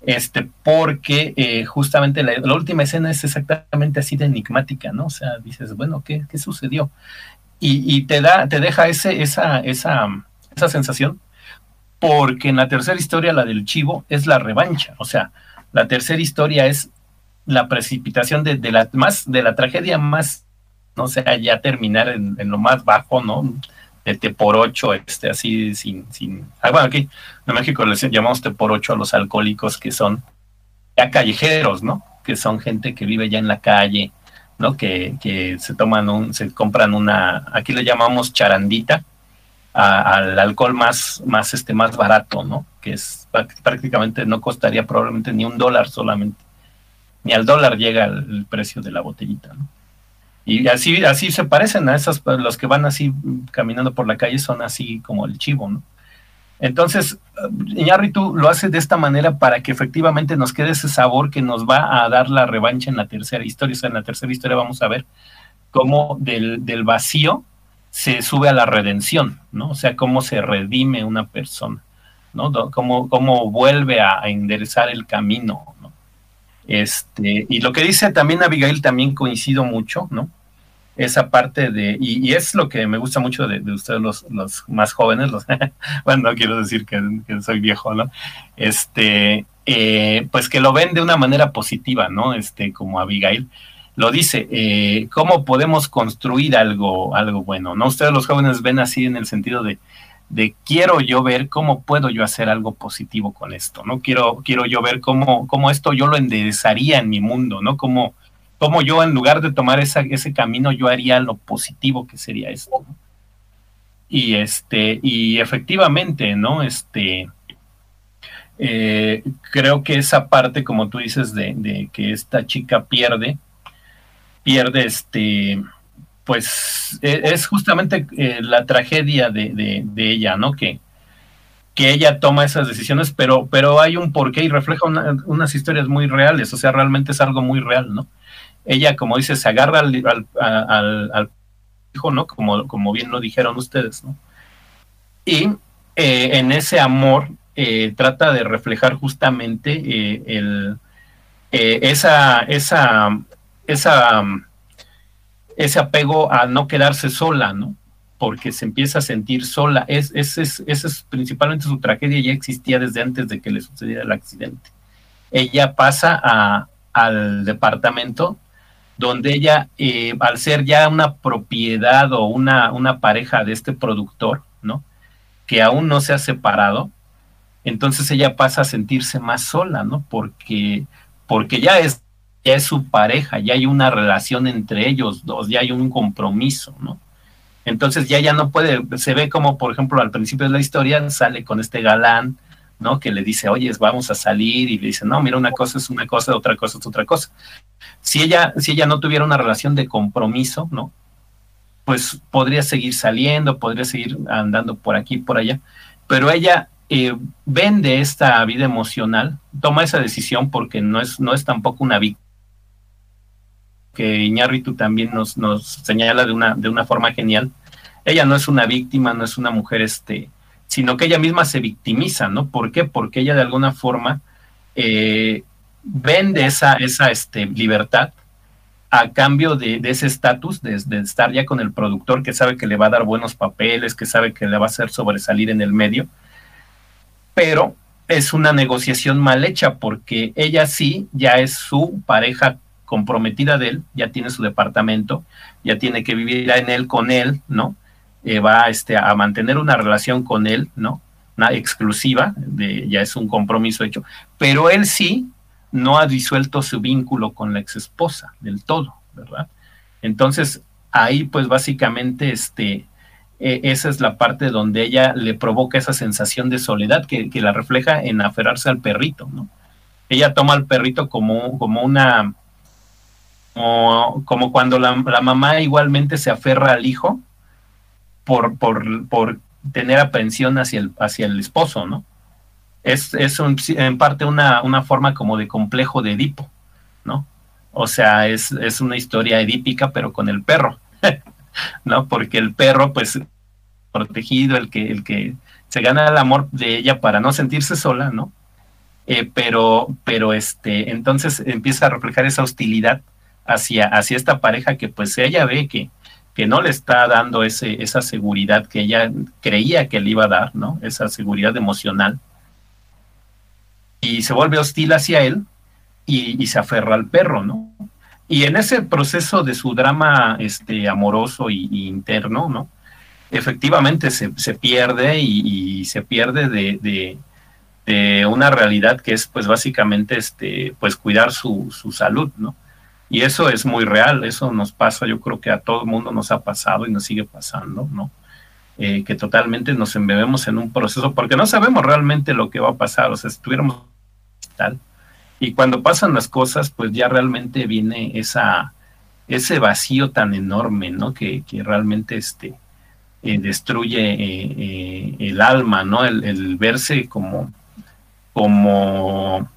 este, porque eh, justamente la, última escena es exactamente así de enigmática, ¿no? O sea, dices, bueno, ¿qué, qué sucedió? Y, y, te da, te deja ese, esa, esa, esa sensación porque en la tercera historia, la del chivo, es la revancha. O sea, la tercera historia es la precipitación de, de la más, de la tragedia más, no sé, ya terminar en, en, lo más bajo, ¿no? De T por ocho, este, así, sin, sin. Ah, bueno, aquí en México les llamamos T por ocho a los alcohólicos que son ya callejeros, ¿no? Que son gente que vive ya en la calle, ¿no? Que, que se toman un, se compran una, aquí le llamamos charandita, al alcohol más, más, este, más barato, ¿no? Que es prácticamente no costaría probablemente ni un dólar solamente. Ni al dólar llega el, precio de la botellita, ¿no? Y así, así se parecen a esos, los que van así caminando por la calle son así como el chivo, ¿no? Entonces, Iñárritu lo hace de esta manera para que efectivamente nos quede ese sabor que nos va a dar la revancha en la tercera historia. O sea, en la tercera historia vamos a ver cómo del, del vacío se sube a la redención, ¿no? O sea, cómo se redime una persona, ¿no? Cómo, cómo vuelve a, enderezar el camino, ¿no? Este, y lo que dice también Abigail también coincido mucho, ¿no? Esa parte de, y, es lo que me gusta mucho de, de ustedes los, los, más jóvenes, los, bueno, no quiero decir que, que soy viejo, ¿no? Este, eh, pues que lo ven de una manera positiva, ¿no? Este, como Abigail, lo dice, eh, ¿cómo podemos construir algo, algo bueno? ¿No? Ustedes los jóvenes ven así en el sentido de, de quiero yo ver cómo puedo yo hacer algo positivo con esto, ¿no? Quiero, quiero yo ver cómo, cómo esto yo lo enderezaría en mi mundo, ¿no? Cómo, cómo yo en lugar de tomar esa, ese camino yo haría lo positivo que sería esto. Y este, y efectivamente, ¿no? Este, eh, creo que esa parte, como tú dices, de, de que esta chica pierde, pierde este, pues e, es justamente eh, la tragedia de, de, ella, ¿no? Que, que ella toma esas decisiones, pero, pero hay un porqué y refleja una, unas historias muy reales, o sea, realmente es algo muy real, ¿no? Ella, como dice, se agarra al, al, hijo, ¿no? Como, como bien lo dijeron ustedes, ¿no? Y eh, en ese amor eh, trata de reflejar justamente el, esa, esa esa, ese apego a no quedarse sola, ¿no? Porque se empieza a sentir sola. Es, es, es, esa es principalmente su tragedia, ya existía desde antes de que le sucediera el accidente. ella pasa al departamento donde ella, eh, al ser ya una propiedad o una, una pareja de este productor, ¿no? Que aún no se ha separado, entonces ella pasa a sentirse más sola, ¿no? Porque, porque ya es, es su pareja, ya hay una relación entre ellos dos, ya hay un compromiso, ¿no? Entonces ya ya no puede, se ve como, por ejemplo, al principio de la historia sale con este galán, ¿no? Que le dice, oye, vamos a salir, y le dice, no, mira, una cosa es una cosa, otra cosa es otra cosa. Si ella, si ella no tuviera una relación de compromiso, ¿no? Pues podría seguir saliendo, podría seguir andando por aquí, por allá, pero ella eh, vende esta vida emocional, toma esa decisión porque no es, no es tampoco una víctima que Iñárritu también nos, nos señala de una, de una forma genial. Ella no es una víctima, no es una mujer, este, sino que ella misma se victimiza, ¿no? ¿Por qué? Porque ella de alguna forma eh, vende esa, esa este, libertad a cambio de, ese estatus, de, de, estar ya con el productor que sabe que le va a dar buenos papeles, que sabe que le va a hacer sobresalir en el medio, pero es una negociación mal hecha porque ella sí ya es su pareja comprometida de él, ya tiene su departamento, ya tiene que vivir en él con él, ¿no? Eh, va este, a mantener una relación con él, ¿no? Una exclusiva, ya es un compromiso hecho, pero él sí no ha disuelto su vínculo con la exesposa del todo, ¿verdad? Entonces, ahí pues básicamente este, e, esa es la parte donde ella le provoca esa sensación de soledad que, que la refleja en aferrarse al perrito, ¿no? Ella toma al perrito como, como una como, cuando la, mamá igualmente se aferra al hijo por, por, por tener aprensión hacia el, hacia el esposo, ¿no? Es, es en parte una, una, forma como de complejo de Edipo, ¿no? O sea, es, es una historia edípica, pero con el perro, ¿no? Porque el perro, pues, protegido, el que, el que se gana el amor de ella para no sentirse sola, ¿no? Eh, pero, pero este, entonces empieza a reflejar esa hostilidad hacia, hacia esta pareja que pues ella ve que, que no le está dando ese, esa seguridad que ella creía que le iba a dar, ¿no? Esa seguridad emocional. Y se vuelve hostil hacia él y, se aferra al perro, ¿no? Y en ese proceso de su drama este, amoroso y, interno, ¿no? Efectivamente se, pierde y, se pierde de, de, de, una realidad que es pues básicamente este, pues cuidar su, su salud, ¿no? Y eso es muy real, eso nos pasa, yo creo que a todo el mundo nos ha pasado y nos sigue pasando, ¿no? Eh, que totalmente nos embebemos en un proceso porque no sabemos realmente lo que va a pasar, o sea, estuviéramos tal. Y cuando pasan las cosas, pues ya realmente viene esa, ese vacío tan enorme, ¿no? Que, que realmente este, eh, destruye eh, el alma, ¿no? El, el, verse como, como,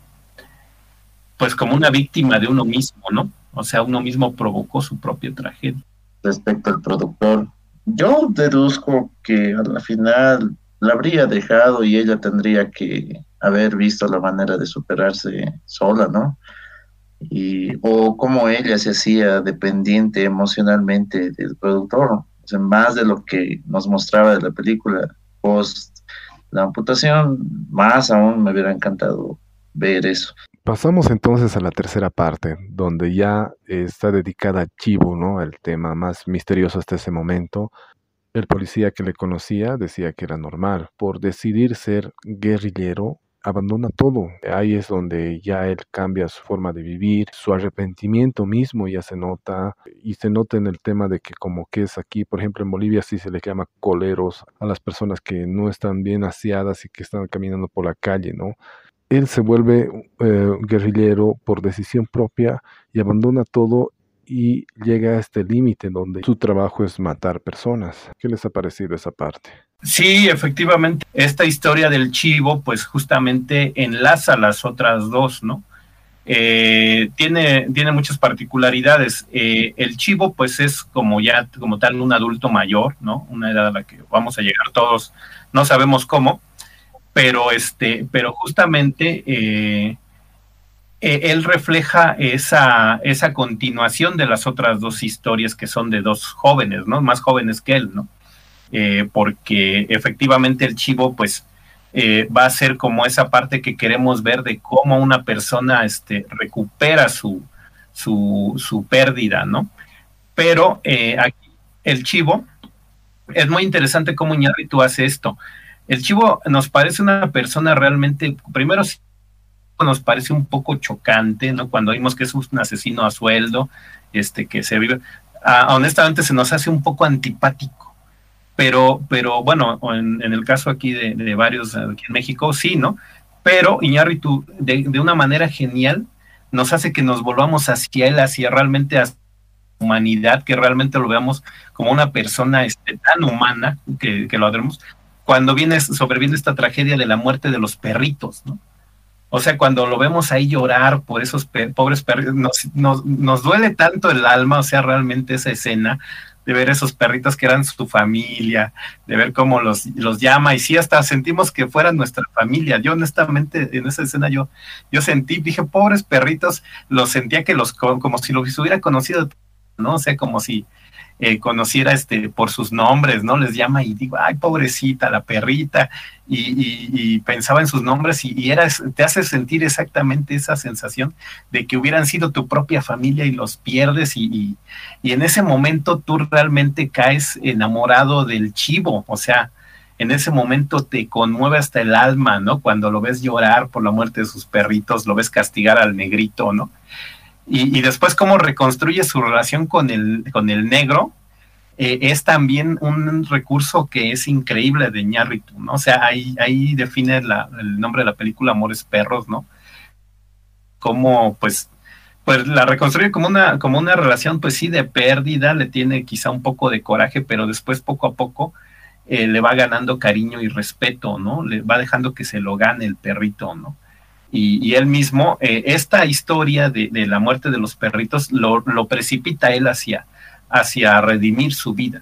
pues como una víctima de uno mismo, ¿no? O sea, uno mismo provocó su propia tragedia. Respecto al productor, yo deduzco que a la final la habría dejado y ella tendría que haber visto la manera de superarse sola, ¿no? Y, o cómo ella se hacía dependiente emocionalmente del productor, o sea, más de lo que nos mostraba de la película post la amputación, más aún me hubiera encantado ver eso. Pasamos entonces a la tercera parte, donde ya está dedicada a ¿no? El tema más misterioso hasta ese momento. El policía que le conocía decía que era normal. Por decidir ser guerrillero, abandona todo. Ahí es donde ya él cambia su forma de vivir, su arrepentimiento mismo ya se nota y se nota en el tema de que como que es aquí, por ejemplo en Bolivia sí se le llama coleros a las personas que no están bien aseadas y que están caminando por la calle, ¿no? Él se vuelve eh, guerrillero por decisión propia y abandona todo y llega a este límite donde su trabajo es matar personas. ¿Qué les ha parecido esa parte? Sí, efectivamente, esta historia del chivo pues justamente enlaza las otras dos, ¿no? Eh, tiene, tiene muchas particularidades. Eh, el chivo pues es como ya, como tal, un adulto mayor, ¿no? Una edad a la que vamos a llegar todos, no sabemos cómo, pero este, pero justamente eh, eh, él refleja esa, esa continuación de las otras dos historias que son de dos jóvenes, ¿no? Más jóvenes que él, ¿no? Eh, porque efectivamente el chivo, pues, eh, va a ser como esa parte que queremos ver de cómo una persona este, recupera su, su, pérdida, ¿no? Pero aquí el chivo, es muy interesante cómo Iñárritu hace esto. El chivo nos parece una persona realmente, primero nos parece un poco chocante, ¿no? Cuando vimos que es un asesino a sueldo, este, que se vive, ah, honestamente se nos hace un poco antipático. Pero, pero bueno, en, el caso aquí de, varios aquí en México, sí, ¿no? Pero Iñárritu, de, de una manera genial, nos hace que nos volvamos hacia él, hacia realmente a humanidad, que realmente lo veamos como una persona este, tan humana que, que lo adoremos, cuando viene, sobreviene esta tragedia de la muerte de los perritos, ¿no? O sea, cuando lo vemos ahí llorar por esos pobres perritos, nos, duele tanto el alma, o sea, realmente esa escena de ver esos perritos que eran su familia, de ver cómo los, los llama, y sí, hasta sentimos que fueran nuestra familia. Yo honestamente en esa escena yo, yo sentí, dije, pobres perritos, los sentía que los, como si los hubiera conocido, ¿no? O sea, como si eh, conociera este por sus nombres, ¿no? Les llama y digo, ay, pobrecita, la perrita, y, pensaba en sus nombres y, era, te hace sentir exactamente esa sensación de que hubieran sido tu propia familia y los pierdes y, y en ese momento tú realmente caes enamorado del chivo, o sea, en ese momento te conmueve hasta el alma, ¿no? Cuando lo ves llorar por la muerte de sus perritos, lo ves castigar al negrito, ¿no? Y, después cómo reconstruye su relación con el, con el negro, eh, es también un recurso que es increíble de Ñarritu, ¿no? O sea, ahí, ahí define el nombre de la película Amores Perros, ¿no? Cómo, pues, pues la reconstruye como una, como una relación, pues sí, de pérdida, le tiene quizá un poco de coraje, pero después poco a poco eh, le va ganando cariño y respeto, ¿no? Le va dejando que se lo gane el perrito, ¿no? Y, él mismo, eh, esta historia de, la muerte de los perritos lo, precipita él hacia, hacia redimir su vida.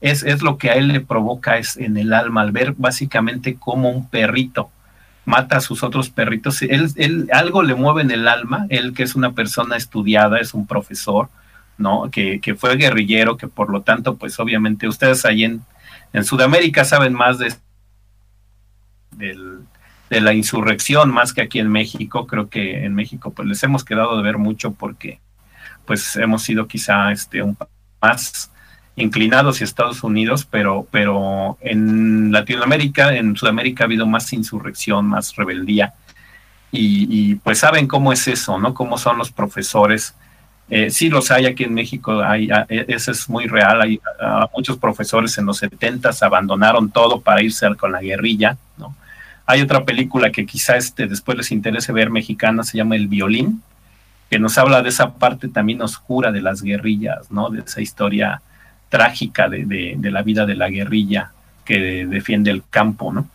Es, es, lo que a él le provoca es en el alma, al ver básicamente como un perrito mata a sus otros perritos. Él, él, algo le mueve en el alma, él que es una persona estudiada, es un profesor, ¿no? Que, que fue guerrillero, que por lo tanto, pues obviamente ustedes ahí en, en Sudamérica saben más de del, de la insurrección más que aquí en México. Creo que en México pues les hemos quedado de ver mucho porque pues hemos sido quizá este un más inclinados hacia Estados Unidos, pero, pero en Latinoamérica, en Sudamérica ha habido más insurrección, más rebeldía. Y, pues saben cómo es eso, ¿no? Cómo son los profesores. Eh, sí los hay aquí en México, hay, e, eso es muy real. Hay muchos profesores en los 70 abandonaron todo para irse con la guerrilla. Hay otra película que quizá este, después les interese ver mexicana, se llama El Violín, que nos habla de esa parte también oscura de las guerrillas, ¿no? De esa historia trágica de, la vida de la guerrilla que defiende el campo, ¿no?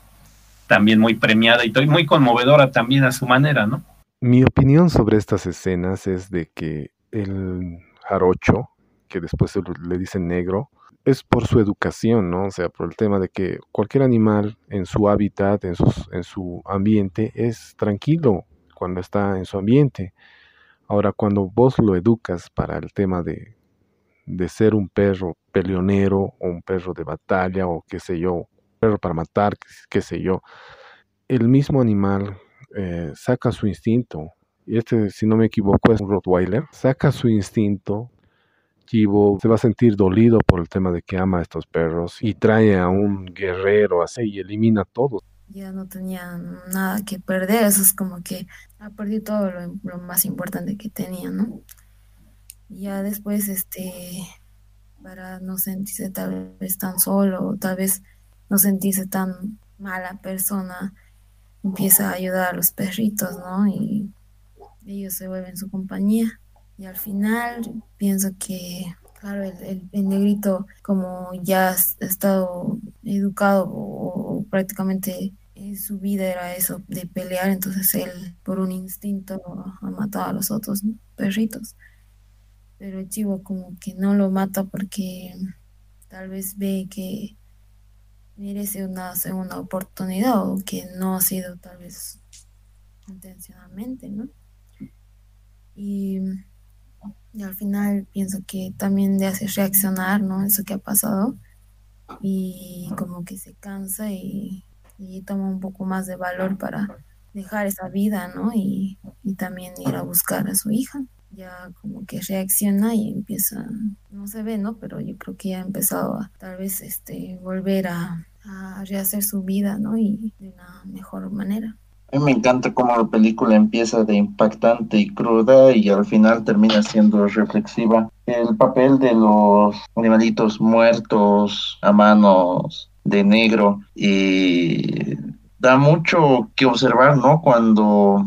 También muy premiada y muy conmovedora también a su manera, ¿no? Mi opinión sobre estas escenas es de que el jarocho, que después le dicen negro, es por su educación, ¿no? O sea, por el tema de que cualquier animal en su hábitat, en, en su ambiente, es tranquilo cuando está en su ambiente. Ahora, cuando vos lo educas para el tema de, de ser un perro peleonero o un perro de batalla o qué sé yo, perro para matar, qué sé yo, el mismo animal eh, saca su instinto. Y este, si no me equivoco, es un Rottweiler. Saca su instinto Se va a sentir dolido por el tema de que ama a estos perros y trae a un guerrero así y elimina todo. Ya no tenía nada que perder, eso es como que ha perdido todo lo, más importante que tenía, ¿no? Ya después, este, para no sentirse tal vez tan solo, tal vez no sentirse tan mala persona, empieza a ayudar a los perritos, ¿no? Y ellos se vuelven su compañía. Y al final pienso que, claro, el, negrito como ya ha estado educado o, prácticamente en su vida era eso de pelear, entonces él por un instinto ha matado a los otros perritos. Pero el chivo como que no lo mata porque tal vez ve que merece una segunda oportunidad o que no ha sido tal vez intencionalmente, ¿no? Y y al final pienso que también le hace reaccionar, ¿no? Eso que ha pasado. Y como que se cansa y y toma un poco más de valor para dejar esa vida, ¿no? Y, y también ir a buscar a su hija. Ya como que reacciona y empieza, no se ve, ¿no? Pero yo creo que ya ha empezado a tal vez este, volver a, a rehacer su vida, ¿no? Y de una mejor manera. A me encanta cómo la película empieza de impactante y cruda y al final termina siendo reflexiva. El papel de los animalitos muertos a manos de negro y da mucho que observar, ¿no? Cuando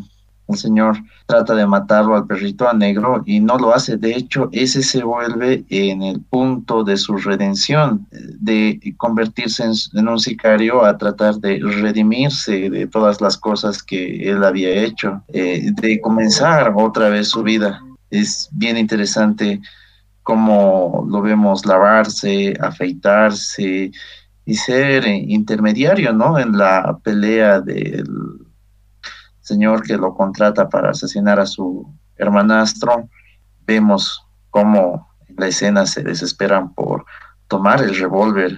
el señor trata de matarlo al perrito a negro y no lo hace. De hecho, ese se vuelve en el punto de su redención, de convertirse en, un sicario a tratar de redimirse de todas las cosas que él había hecho, eh, de comenzar otra vez su vida. Es bien interesante cómo lo vemos lavarse, afeitarse y ser intermediario, ¿no? En la pelea del señor que lo contrata para asesinar a su hermanastro, vemos cómo en la escena se desesperan por tomar el revólver.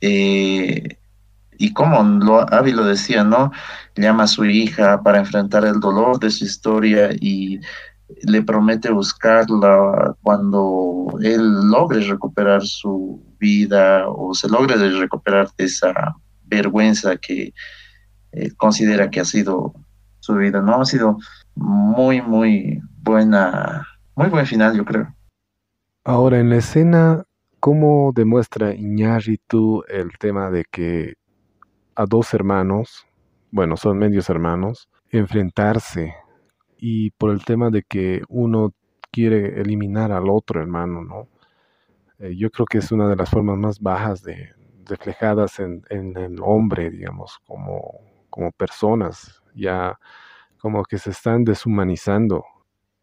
Eh, y como lo, Avi lo decía, ¿no? Llama a su hija para enfrentar el dolor de su historia y le promete buscarla cuando él logre recuperar su vida o se logre recuperar de esa vergüenza que eh, considera que ha sido vida, ¿no? Ha sido muy, muy buena, muy buen final, yo creo. Ahora, en la escena, ¿cómo demuestra Iñárritu el tema de que a dos hermanos, bueno, son medios hermanos, enfrentarse y por el tema de que uno quiere eliminar al otro hermano, ¿no? Eh, yo creo que es una de las formas más bajas de reflejadas en, en el hombre, digamos, como, como personas, ya como que se están deshumanizando.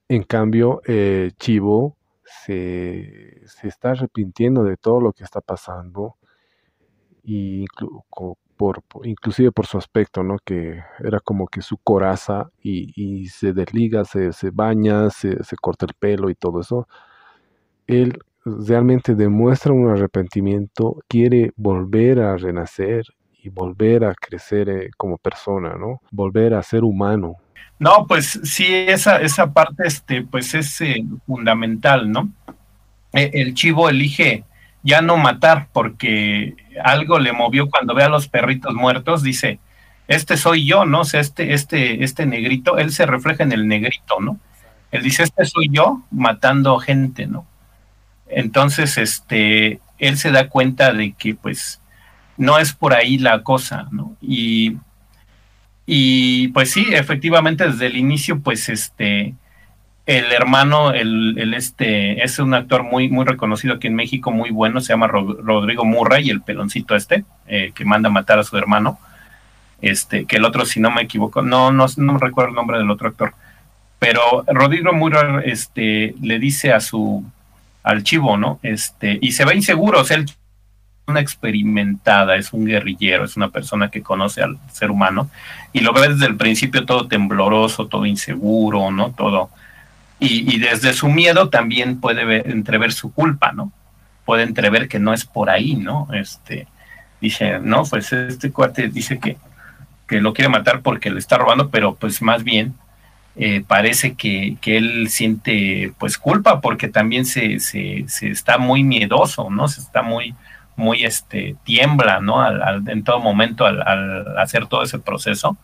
En cambio, eh, Chivo se, se, está arrepintiendo de todo lo que está pasando, y por, inclusive por su aspecto, ¿no? que era como que su coraza y, y se desliga, se, se baña, se, se, corta el pelo y todo eso. Él realmente demuestra un arrepentimiento, quiere volver a renacer y volver a crecer eh, como persona, ¿no? Volver a ser humano. No, pues sí, esa, esa parte este, pues es eh, fundamental, ¿no? E, el chivo elige ya no matar porque algo le movió cuando ve a los perritos muertos, dice, este soy yo, ¿no? O sea, este, este, este negrito, él se refleja en el negrito, ¿no? Él dice, este soy yo matando gente, ¿no? Entonces, este, él se da cuenta de que, pues, no es por ahí la cosa, ¿no? Y, y pues sí, efectivamente desde el inicio, pues este, el hermano, el, el, este, es un actor muy, muy reconocido aquí en México, muy bueno, se llama Rodrigo Murray, el peloncito este, eh, que manda a matar a su hermano, este, que el otro, si no me equivoco, no, no, no recuerdo el nombre del otro actor, pero Rodrigo Murray, este, le dice a su, al chivo, ¿no? Este, y se ve inseguro, o sea, el una experimentada, es un guerrillero, es una persona que conoce al ser humano y lo ve desde el principio todo tembloroso, todo inseguro, ¿no? Todo. Y, desde su miedo también puede entrever su culpa, ¿no? Puede entrever que no es por ahí, ¿no? Este, dice, no, pues este cuate dice que, que lo quiere matar porque le está robando, pero pues más bien eh, parece que, que, él siente pues culpa porque también se, se, se está muy miedoso, ¿no? Se está muy muy este, tiembla, ¿no? Al, en todo momento al, hacer todo ese proceso.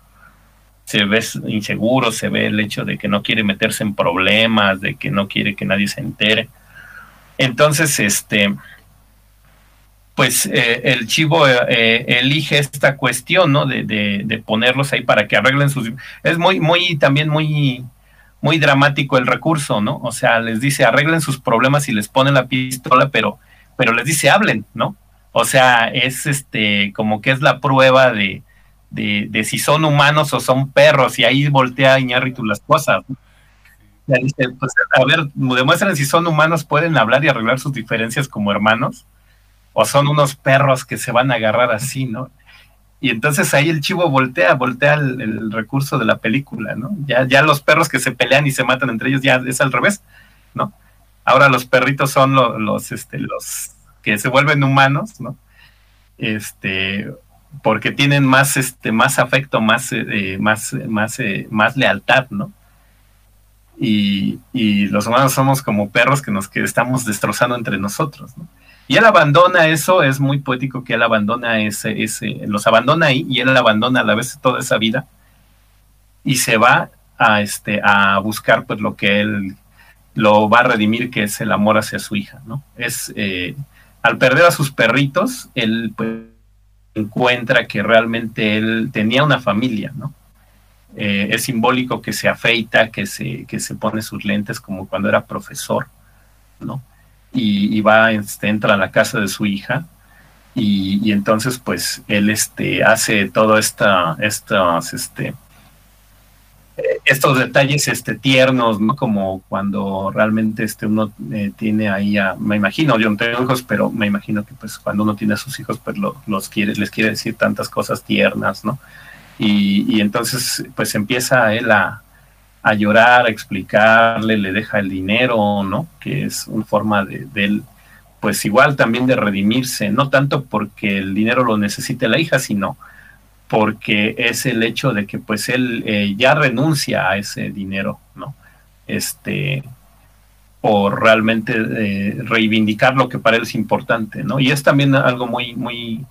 Se ve inseguro, se ve el hecho de que no quiere meterse en problemas, de que no quiere que nadie se entere. Entonces, este, pues eh, el chivo eh, elige esta cuestión, ¿no? De, de, ponerlos ahí para que arreglen sus... Es muy, muy, también muy, muy dramático el recurso, ¿no? O sea, les dice arreglen sus problemas y les ponen la pistola, pero, pero les dice hablen, ¿no? O sea, es este, como que es la prueba de, de, si son humanos o son perros, y ahí voltea Iñárritu las cosas. Pues, a ver, demuestren si son humanos, pueden hablar y arreglar sus diferencias como hermanos, o son unos perros que se van a agarrar así, ¿no? Y entonces ahí el chivo voltea, voltea el, recurso de la película, ¿no? Ya, ya los perros que se pelean y se matan entre ellos ya es al revés, ¿no? Ahora los perritos son los, este, los que se vuelven humanos, ¿no? Este, porque tienen más, este, afecto, más, eh, más, eh, más lealtad, ¿no? Y, los humanos somos como perros que nos estamos destrozando entre nosotros, ¿no? Y él abandona eso, es muy poético que él abandona ese, los abandona ahí y él abandona a la vez toda esa vida y se va a, a buscar pues lo que él lo va a redimir, que es el amor hacia su hija, ¿no? Es, eh, al perder a sus perritos, él pues encuentra que realmente él tenía una familia, ¿no? Eh, es simbólico que se afeita, que se, que se pone sus lentes como cuando era profesor, ¿no? Y, va, este, entra a la casa de su hija y, entonces pues él este, hace todo esta, estas, este, estos detalles este, tiernos, ¿no? Como cuando realmente este, uno eh, tiene ahí a, me imagino, yo no tengo hijos, pero me imagino que pues cuando uno tiene a sus hijos, pues los quiere, les quiere decir tantas cosas tiernas, ¿no? Y, entonces pues empieza él a, a, llorar, a explicarle, le deja el dinero, ¿no? Que es una forma de, de él, pues igual también de redimirse, no tanto porque el dinero lo necesite la hija, sino porque es el hecho de que pues él eh, ya renuncia a ese dinero, ¿no? Este, por realmente eh, reivindicar lo que para él es importante, ¿no? Y es también algo muy, muy,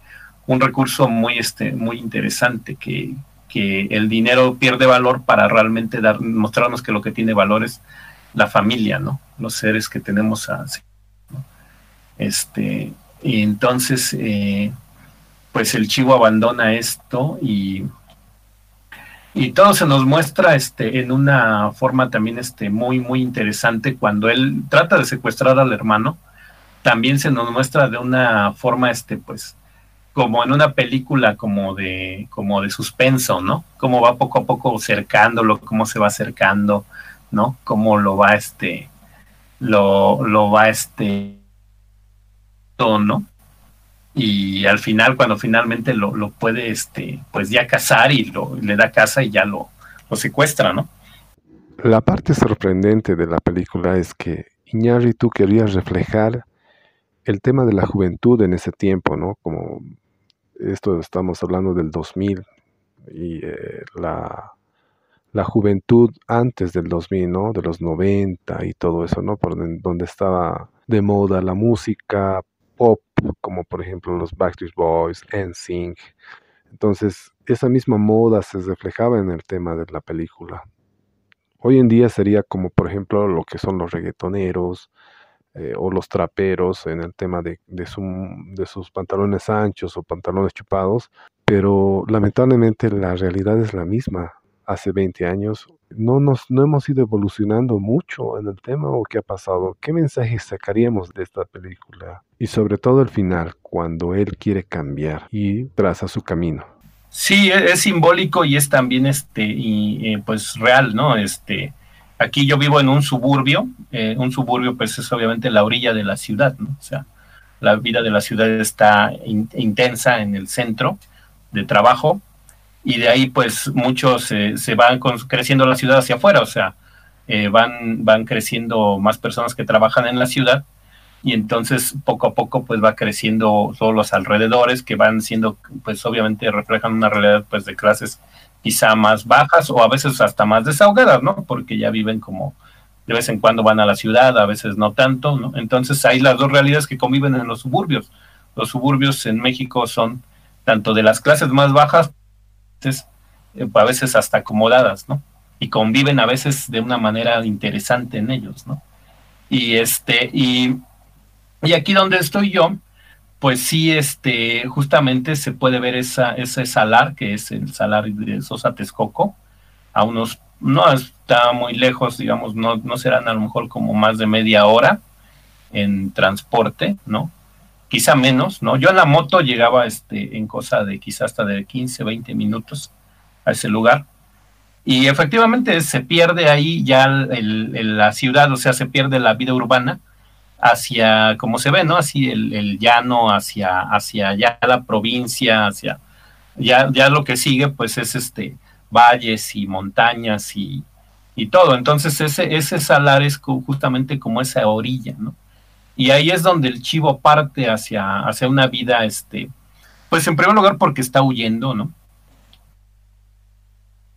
un recurso muy, este, muy interesante que, que el dinero pierde valor para realmente dar, mostrarnos que lo que tiene valor es la familia, ¿no? Los seres que tenemos a, Este, y entonces, eh, pues el chivo abandona esto y, y todo se nos muestra este, en una forma también este, muy, muy interesante. Cuando él trata de secuestrar al hermano, también se nos muestra de una forma, este, pues, como en una película como de, como de suspenso, ¿no? Cómo va poco a poco cercándolo, cómo se va acercando, ¿no? Cómo lo va, este, lo, lo va, este, ¿no? Y al final cuando finalmente lo, lo, puede este pues ya casar y lo, le da casa y ya lo, lo secuestra, ¿no? La parte sorprendente de la película es que Iñárritu quería reflejar el tema de la juventud en ese tiempo, ¿no? Como esto estamos hablando del 2000 y eh, la, la juventud antes del 2000, ¿no? De los 90 y todo eso, ¿no? Por donde estaba de moda la música pop, como por ejemplo los Backstreet Boys, NSYNC. Entonces, esa misma moda se reflejaba en el tema de la película. Hoy en día sería como por ejemplo lo que son los reggaetoneros eh, o los traperos en el tema de, sus pantalones anchos o pantalones chupados, pero lamentablemente la realidad es la misma. Hace 20 años no, nos, no hemos ido evolucionando mucho en el tema o qué ha pasado? ¿Qué mensaje sacaríamos de esta película? Y sobre todo el final, cuando él quiere cambiar y traza su camino. Sí, e, es, simbólico y es también este, y, eh, pues real, ¿no? Este, aquí yo vivo en un suburbio, eh, un suburbio pues es obviamente la orilla de la ciudad, ¿no? O sea, la vida de la ciudad está intensa en el centro de trabajo, y de ahí pues muchos eh, se van creciendo la ciudad hacia afuera, o sea, eh, van, van creciendo más personas que trabajan en la ciudad y entonces poco a poco pues va creciendo todos los alrededores que van siendo pues obviamente reflejan una realidad pues de clases quizá más bajas o a veces hasta más desahogadas, ¿no? Porque ya viven como de vez en cuando van a la ciudad, a veces no tanto, ¿no? Entonces hay las dos realidades que conviven en los suburbios. Los suburbios en México son tanto de las clases más bajas eh, a veces hasta acomodadas, ¿no? Y conviven a veces de una manera interesante en ellos, ¿no? Y este, y, y aquí donde estoy yo, pues sí, este, justamente se puede ver esa, ese salar, que es el salar de Sosa Texcoco, a unos, no está muy lejos, digamos, no, no serán a lo mejor como más de media hora en transporte, ¿no? Quizá menos, ¿no? Yo en la moto llegaba este, en cosa de quizá hasta de 15, 20 minutos a ese lugar. Y efectivamente se pierde ahí ya la ciudad, o sea, se pierde la vida urbana hacia, como se ve, ¿no? Así el, llano, hacia, hacia ya la provincia, hacia, ya, ya lo que sigue, pues es este, valles y montañas y, y todo. Entonces ese, ese salar es justamente como esa orilla, ¿no? Y ahí es donde el chivo parte hacia, hacia una vida este, Pues en primer lugar porque está huyendo, ¿no?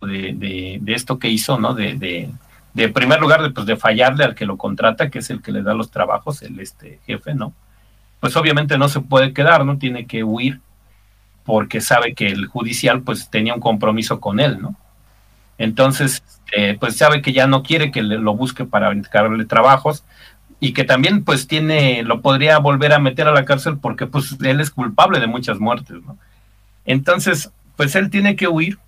De, esto que hizo, ¿no? De, de, de primer lugar, de, pues, de fallarle al que lo contrata, que es el que le da los trabajos, el este jefe, ¿no? Pues obviamente no se puede quedar, ¿no? Tiene que huir porque sabe que el judicial pues tenía un compromiso con él, ¿no? Entonces, eh, pues sabe que ya no quiere que lo busque para encargarle trabajos y que también pues tiene, lo podría volver a meter a la cárcel porque pues él es culpable de muchas muertes, ¿no? Entonces, pues él tiene que huir,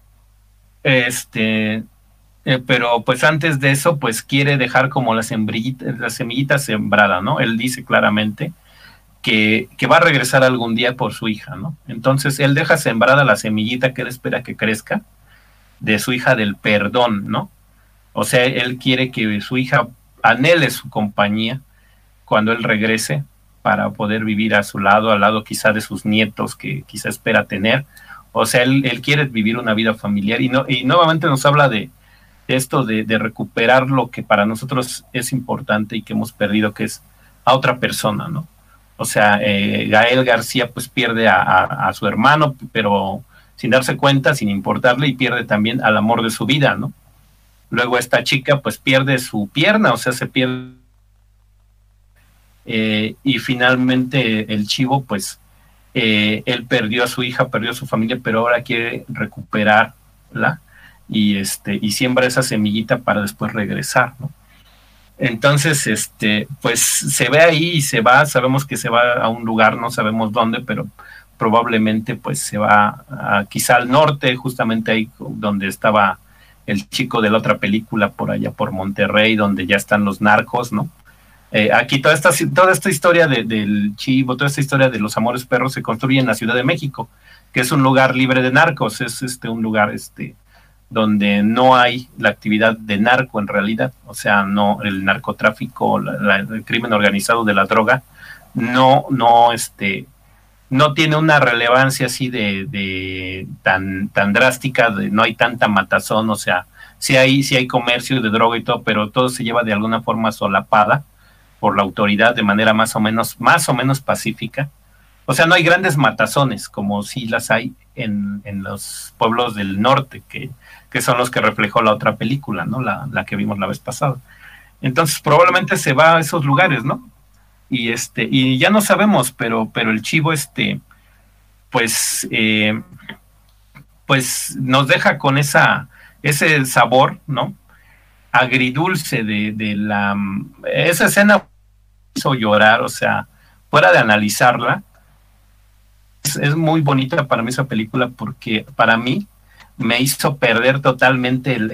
este, eh, pero pues antes de eso pues quiere dejar como la, la semillita sembrada, ¿no? Él dice claramente que, que, va a regresar algún día por su hija, ¿no? Entonces él deja sembrada la semillita que él espera que crezca de su hija del perdón, ¿no? O sea, él quiere que su hija anhele su compañía cuando él regrese para poder vivir a su lado, al lado quizá de sus nietos que quizá espera tener. O sea, él, quiere vivir una vida familiar y, no, y nuevamente nos habla de, esto de, recuperar lo que para nosotros es importante y que hemos perdido, que es a otra persona, ¿no? O sea, eh, Gael García pues pierde a, su hermano, pero sin darse cuenta, sin importarle, y pierde también al amor de su vida, ¿no? Luego esta chica pues pierde su pierna, o sea, se pierde. Eh, y finalmente el chivo pues eh, él perdió a su hija, perdió a su familia, pero ahora quiere recuperarla y este y siembra esa semillita para después regresar, ¿no? Entonces, este, pues se ve ahí y se va, sabemos que se va a un lugar, no sabemos dónde, pero probablemente pues se va quizá al norte, justamente ahí donde estaba el chico de la otra película, por allá por Monterrey, donde ya están los narcos, ¿no? Eh, aquí toda esta, toda esta historia del chivo, toda esta historia de los amores perros se construye en la Ciudad de México, que es un lugar libre de narcos, es este un lugar este donde no hay la actividad de narco en realidad, o sea, no el narcotráfico, el crimen organizado de la droga, no, no, este, no tiene una relevancia así de, tan, tan drástica, de, no hay tanta matazón, o sea, sí hay, sí hay comercio de droga y todo, pero todo se lleva de alguna forma solapada por la autoridad de manera más o menos, más o menos pacífica. O sea, no hay grandes matazones como sí las hay en, en los pueblos del norte, que, que, son los que reflejó la otra película, ¿no? La, la que vimos la vez pasada. Entonces, probablemente se va a esos lugares, ¿no? Y este y ya no sabemos pero pero el chivo este pues eh, pues nos deja con esa ese sabor no agridulce de, de la esa escena hizo llorar o sea fuera de analizarla es, muy bonita para mí esa película porque para mí me hizo perder totalmente el,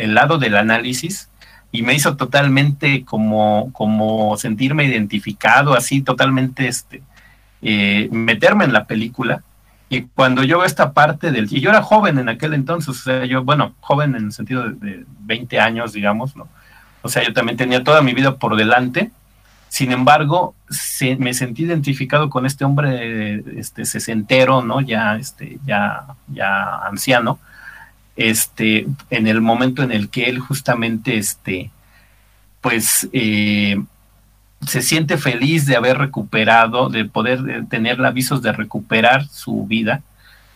el lado del análisis y me hizo totalmente como, como sentirme identificado, así totalmente este, eh, meterme en la película. Y cuando yo veo esta parte del... Y yo era joven en aquel entonces, o sea, yo, bueno, joven en el sentido de, 20 años, digamos, ¿no? O sea, yo también tenía toda mi vida por delante. Sin embargo, me sentí identificado con este hombre este, sesentero, ¿no? Ya, este, ya, ya anciano, este, en el momento en el que él justamente, este, pues, eh, se siente feliz de haber recuperado, de poder eh, tener avisos de recuperar su vida,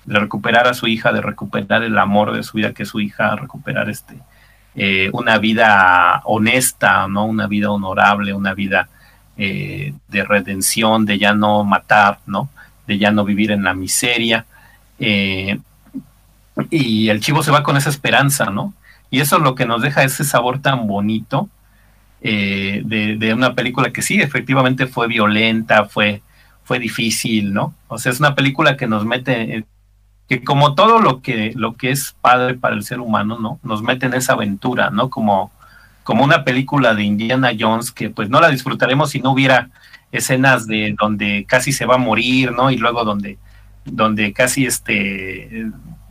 de recuperar a su hija, de recuperar el amor de su vida, que es su hija, recuperar este, eh, una vida honesta, ¿no? Una vida honorable, una vida de redención, de ya no matar, ¿no? De ya no vivir en la miseria. Eh, y el chivo se va con esa esperanza, ¿no? Y eso es lo que nos deja ese sabor tan bonito eh, de, una película que sí, efectivamente fue violenta, fue, fue difícil, ¿no? O sea, es una película que nos mete, que como todo lo que, lo que es padre para el ser humano, ¿no? Nos mete en esa aventura, ¿no? Como, como una película de Indiana Jones que pues no la disfrutaremos si no hubiera escenas de donde casi se va a morir, ¿no? Y luego donde, donde casi este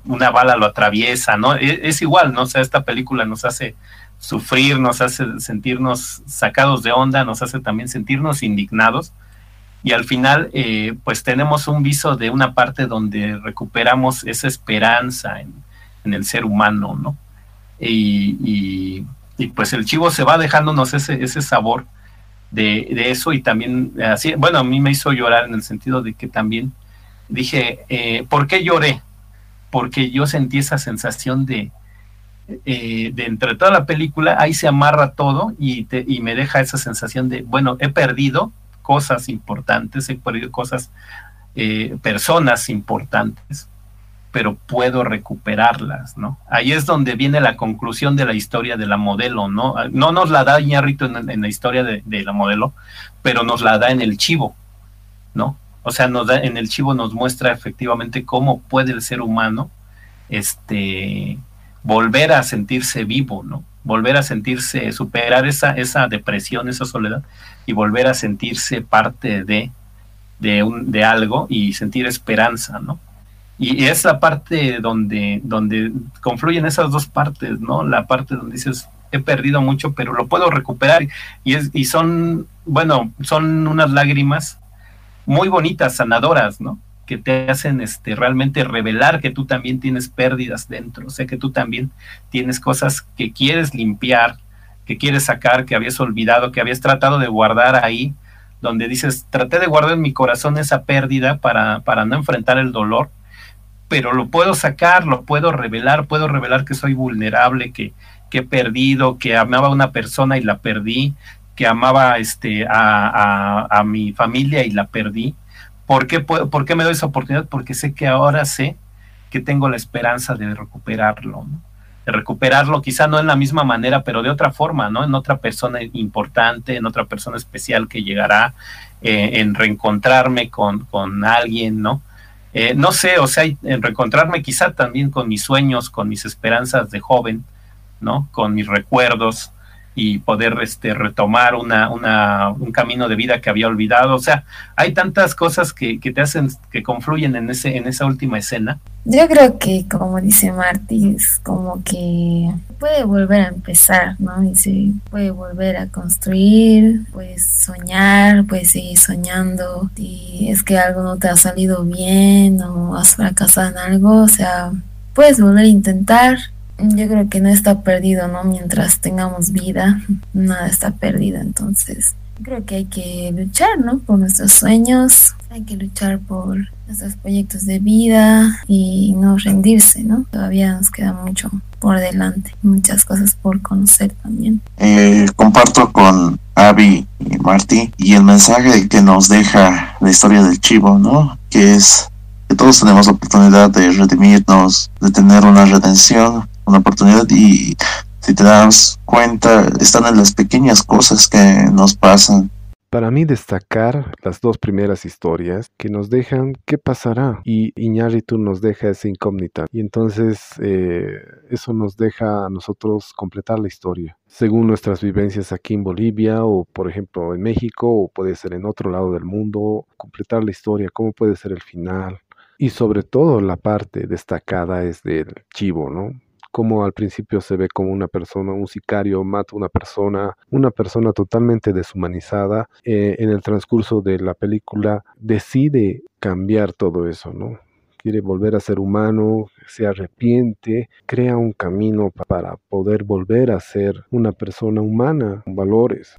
una bala lo atraviesa, ¿no? E, es, igual, ¿no? O sea, esta película nos hace sufrir, nos hace sentirnos sacados de onda, nos hace también sentirnos indignados. Y al final, eh, pues tenemos un viso de una parte donde recuperamos esa esperanza en, el ser humano, ¿no? Y, pues el chivo se va dejándonos ese, ese sabor de, de, eso y también, así, bueno, a mí me hizo llorar en el sentido de que también dije, eh, ¿por qué lloré? Porque yo sentí esa sensación de, eh, de entre toda la película, ahí se amarra todo y, te, y me deja esa sensación de, bueno, he perdido cosas importantes, he perdido cosas, eh, personas importantes, pero puedo recuperarlas, ¿no? Ahí es donde viene la conclusión de la historia de la modelo, ¿no? No nos la da Iñárritu en, la historia de, la modelo, pero nos la da en el chivo, ¿no? O sea, nos da, en el chivo nos muestra efectivamente cómo puede el ser humano este, volver a sentirse vivo, ¿no? Volver a sentirse, superar esa, esa depresión, esa soledad y volver a sentirse parte de, de, un, de algo y sentir esperanza, ¿no? Y es la parte donde, donde confluyen esas dos partes, ¿no? La parte donde dices, he perdido mucho, pero lo puedo recuperar. Y, es, y son, bueno, son unas lágrimas muy bonitas, sanadoras, ¿no? Que te hacen este, realmente revelar que tú también tienes pérdidas dentro, o sea, que tú también tienes cosas que quieres limpiar, que quieres sacar, que habías olvidado, que habías tratado de guardar ahí, donde dices, traté de guardar en mi corazón esa pérdida para, para no enfrentar el dolor pero lo puedo sacar, lo puedo revelar, puedo revelar que soy vulnerable, que, que he perdido, que amaba a una persona y la perdí, que amaba este, a, a, mi familia y la perdí. ¿Por qué, ¿Por qué, me doy esa oportunidad? Porque sé que ahora sé que tengo la esperanza de recuperarlo, ¿no? de recuperarlo, quizá no en la misma manera, pero de otra forma, ¿no? En otra persona importante, en otra persona especial que llegará, eh, en reencontrarme con, con alguien, ¿no? Eh, no sé, o sea, en reencontrarme quizá también con mis sueños, con mis esperanzas de joven, ¿no? Con mis recuerdos y poder este, retomar una, una, un camino de vida que había olvidado. O sea, hay tantas cosas que, que te hacen, que confluyen en, ese, en esa última escena. Yo creo que, como dice Marty, es como que puede volver a empezar, ¿no? Y se puede volver a construir, puedes soñar, puedes seguir soñando. Y es que algo no te ha salido bien o has fracasado en algo, o sea, puedes volver a intentar yo creo que no está perdido, ¿no? Mientras tengamos vida, nada está perdido. Entonces, creo que hay que luchar, ¿no? Por nuestros sueños, hay que luchar por nuestros proyectos de vida y no rendirse, ¿no? Todavía nos queda mucho por delante, muchas cosas por conocer también. Eh, comparto con Abby y Marty y el mensaje que nos deja la historia del chivo, ¿no? Que es que todos tenemos la oportunidad de redimirnos, de tener una redención una oportunidad y si te das cuenta están en las pequeñas cosas que nos pasan. Para mí destacar las dos primeras historias que nos dejan qué pasará y Iñárritu nos deja esa incógnita y entonces eh, eso nos deja a nosotros completar la historia según nuestras vivencias aquí en Bolivia o por ejemplo en México o puede ser en otro lado del mundo, completar la historia, cómo puede ser el final y sobre todo la parte destacada es del chivo, ¿no? Como al principio se ve como una persona, un sicario mata una persona, una persona totalmente deshumanizada, eh, en el transcurso de la película decide cambiar todo eso, ¿no? Quiere volver a ser humano, se arrepiente, crea un camino para poder volver a ser una persona humana con valores.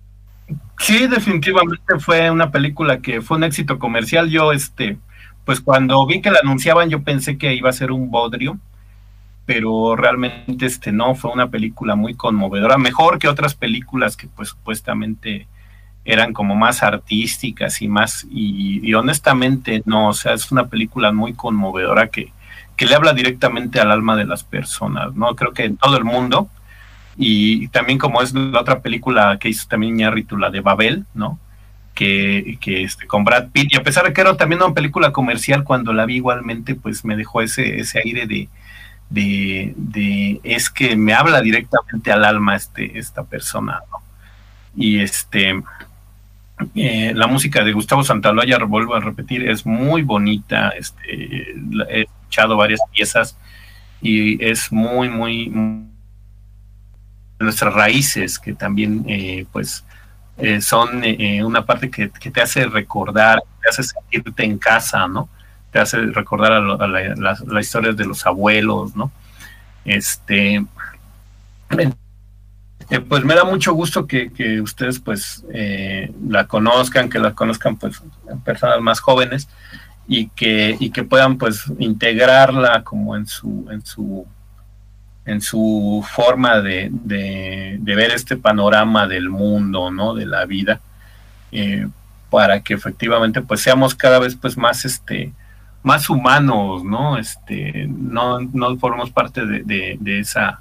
Sí, definitivamente fue una película que fue un éxito comercial. Yo, este, pues cuando vi que la anunciaban, yo pensé que iba a ser un bodrio pero realmente este no fue una película muy conmovedora, mejor que otras películas que pues supuestamente eran como más artísticas y más y, honestamente no, o sea, es una película muy conmovedora que, que le habla directamente al alma de las personas, ¿no? Creo que en todo el mundo y, también como es la otra película que hizo también Ñarritu, la de Babel, ¿no? Que, que este, con Brad Pitt, y a pesar de que era también una película comercial, cuando la vi igualmente, pues me dejó ese, ese aire de, de, de, es que me habla directamente al alma este, esta persona, ¿no? Y este, eh, la música de Gustavo Santaloya, vuelvo a repetir, es muy bonita, este, he escuchado varias piezas y es muy, muy, nuestras raíces, que también, eh, pues, eh, son una parte que, que, te hace recordar, te hace sentirte en casa, ¿no? Te hace recordar a, las la, historias de los abuelos, ¿no? Este, eh, pues me da mucho gusto que, ustedes pues eh, la conozcan, que la conozcan pues personas más jóvenes y que, y que puedan pues integrarla como en su, en su, en su forma de, de, ver este panorama del mundo, ¿no? De la vida, eh, para que efectivamente pues seamos cada vez pues más este más humanos, ¿no? Este, no, no formamos parte de, de, esa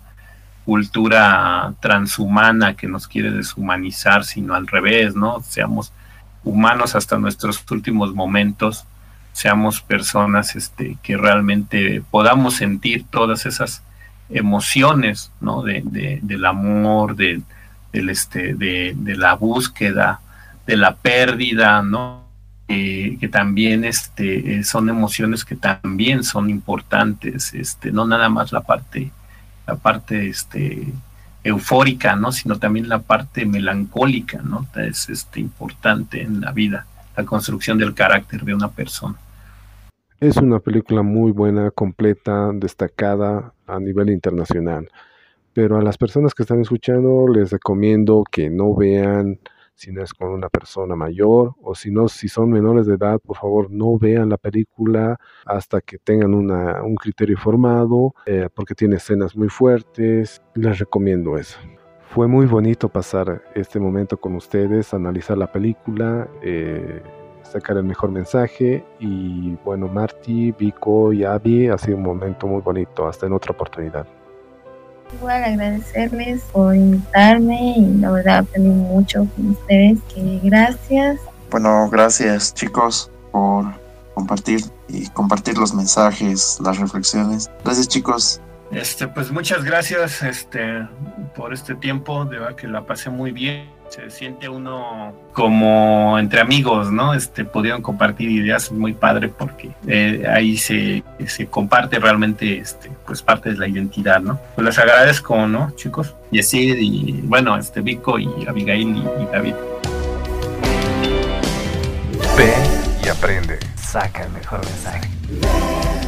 cultura transhumana que nos quiere deshumanizar, sino al revés, ¿no? Seamos humanos hasta nuestros últimos momentos, seamos personas este, que realmente podamos sentir todas esas emociones, ¿no? De, del amor, de, del este, de la búsqueda, de la pérdida, ¿no? Que también este, son emociones que también son importantes, este, no nada más la parte, la parte este, eufórica, ¿no? sino también la parte melancólica, ¿no? es este, importante en la vida, la construcción del carácter de una persona. Es una película muy buena, completa, destacada a nivel internacional. Pero a las personas que están escuchando les recomiendo que no vean si no es con una persona mayor o si no, si son menores de edad, por favor no vean la película hasta que tengan una, un criterio formado, eh, porque tiene escenas muy fuertes. Les recomiendo eso. Fue muy bonito pasar este momento con ustedes, analizar la película, eh, sacar el mejor mensaje y bueno, Marty, Vico y Abby, ha sido un momento muy bonito. Hasta en otra oportunidad. Igual agradecerles por invitarme y la verdad aprendí mucho con ustedes. Que gracias. Bueno, gracias chicos por compartir y compartir los mensajes, las reflexiones. Gracias chicos. Este, pues muchas gracias este, por este tiempo, de verdad que la pasé muy bien se siente uno como entre amigos, ¿no? Este, pudieron compartir ideas muy padre porque eh, ahí se, se, comparte realmente, este, pues parte de la identidad, ¿no? Pues les agradezco, ¿no, chicos? Yesid y, bueno, este, Vico y Abigail y, y David. Ve y aprende. Saca el mejor mensaje.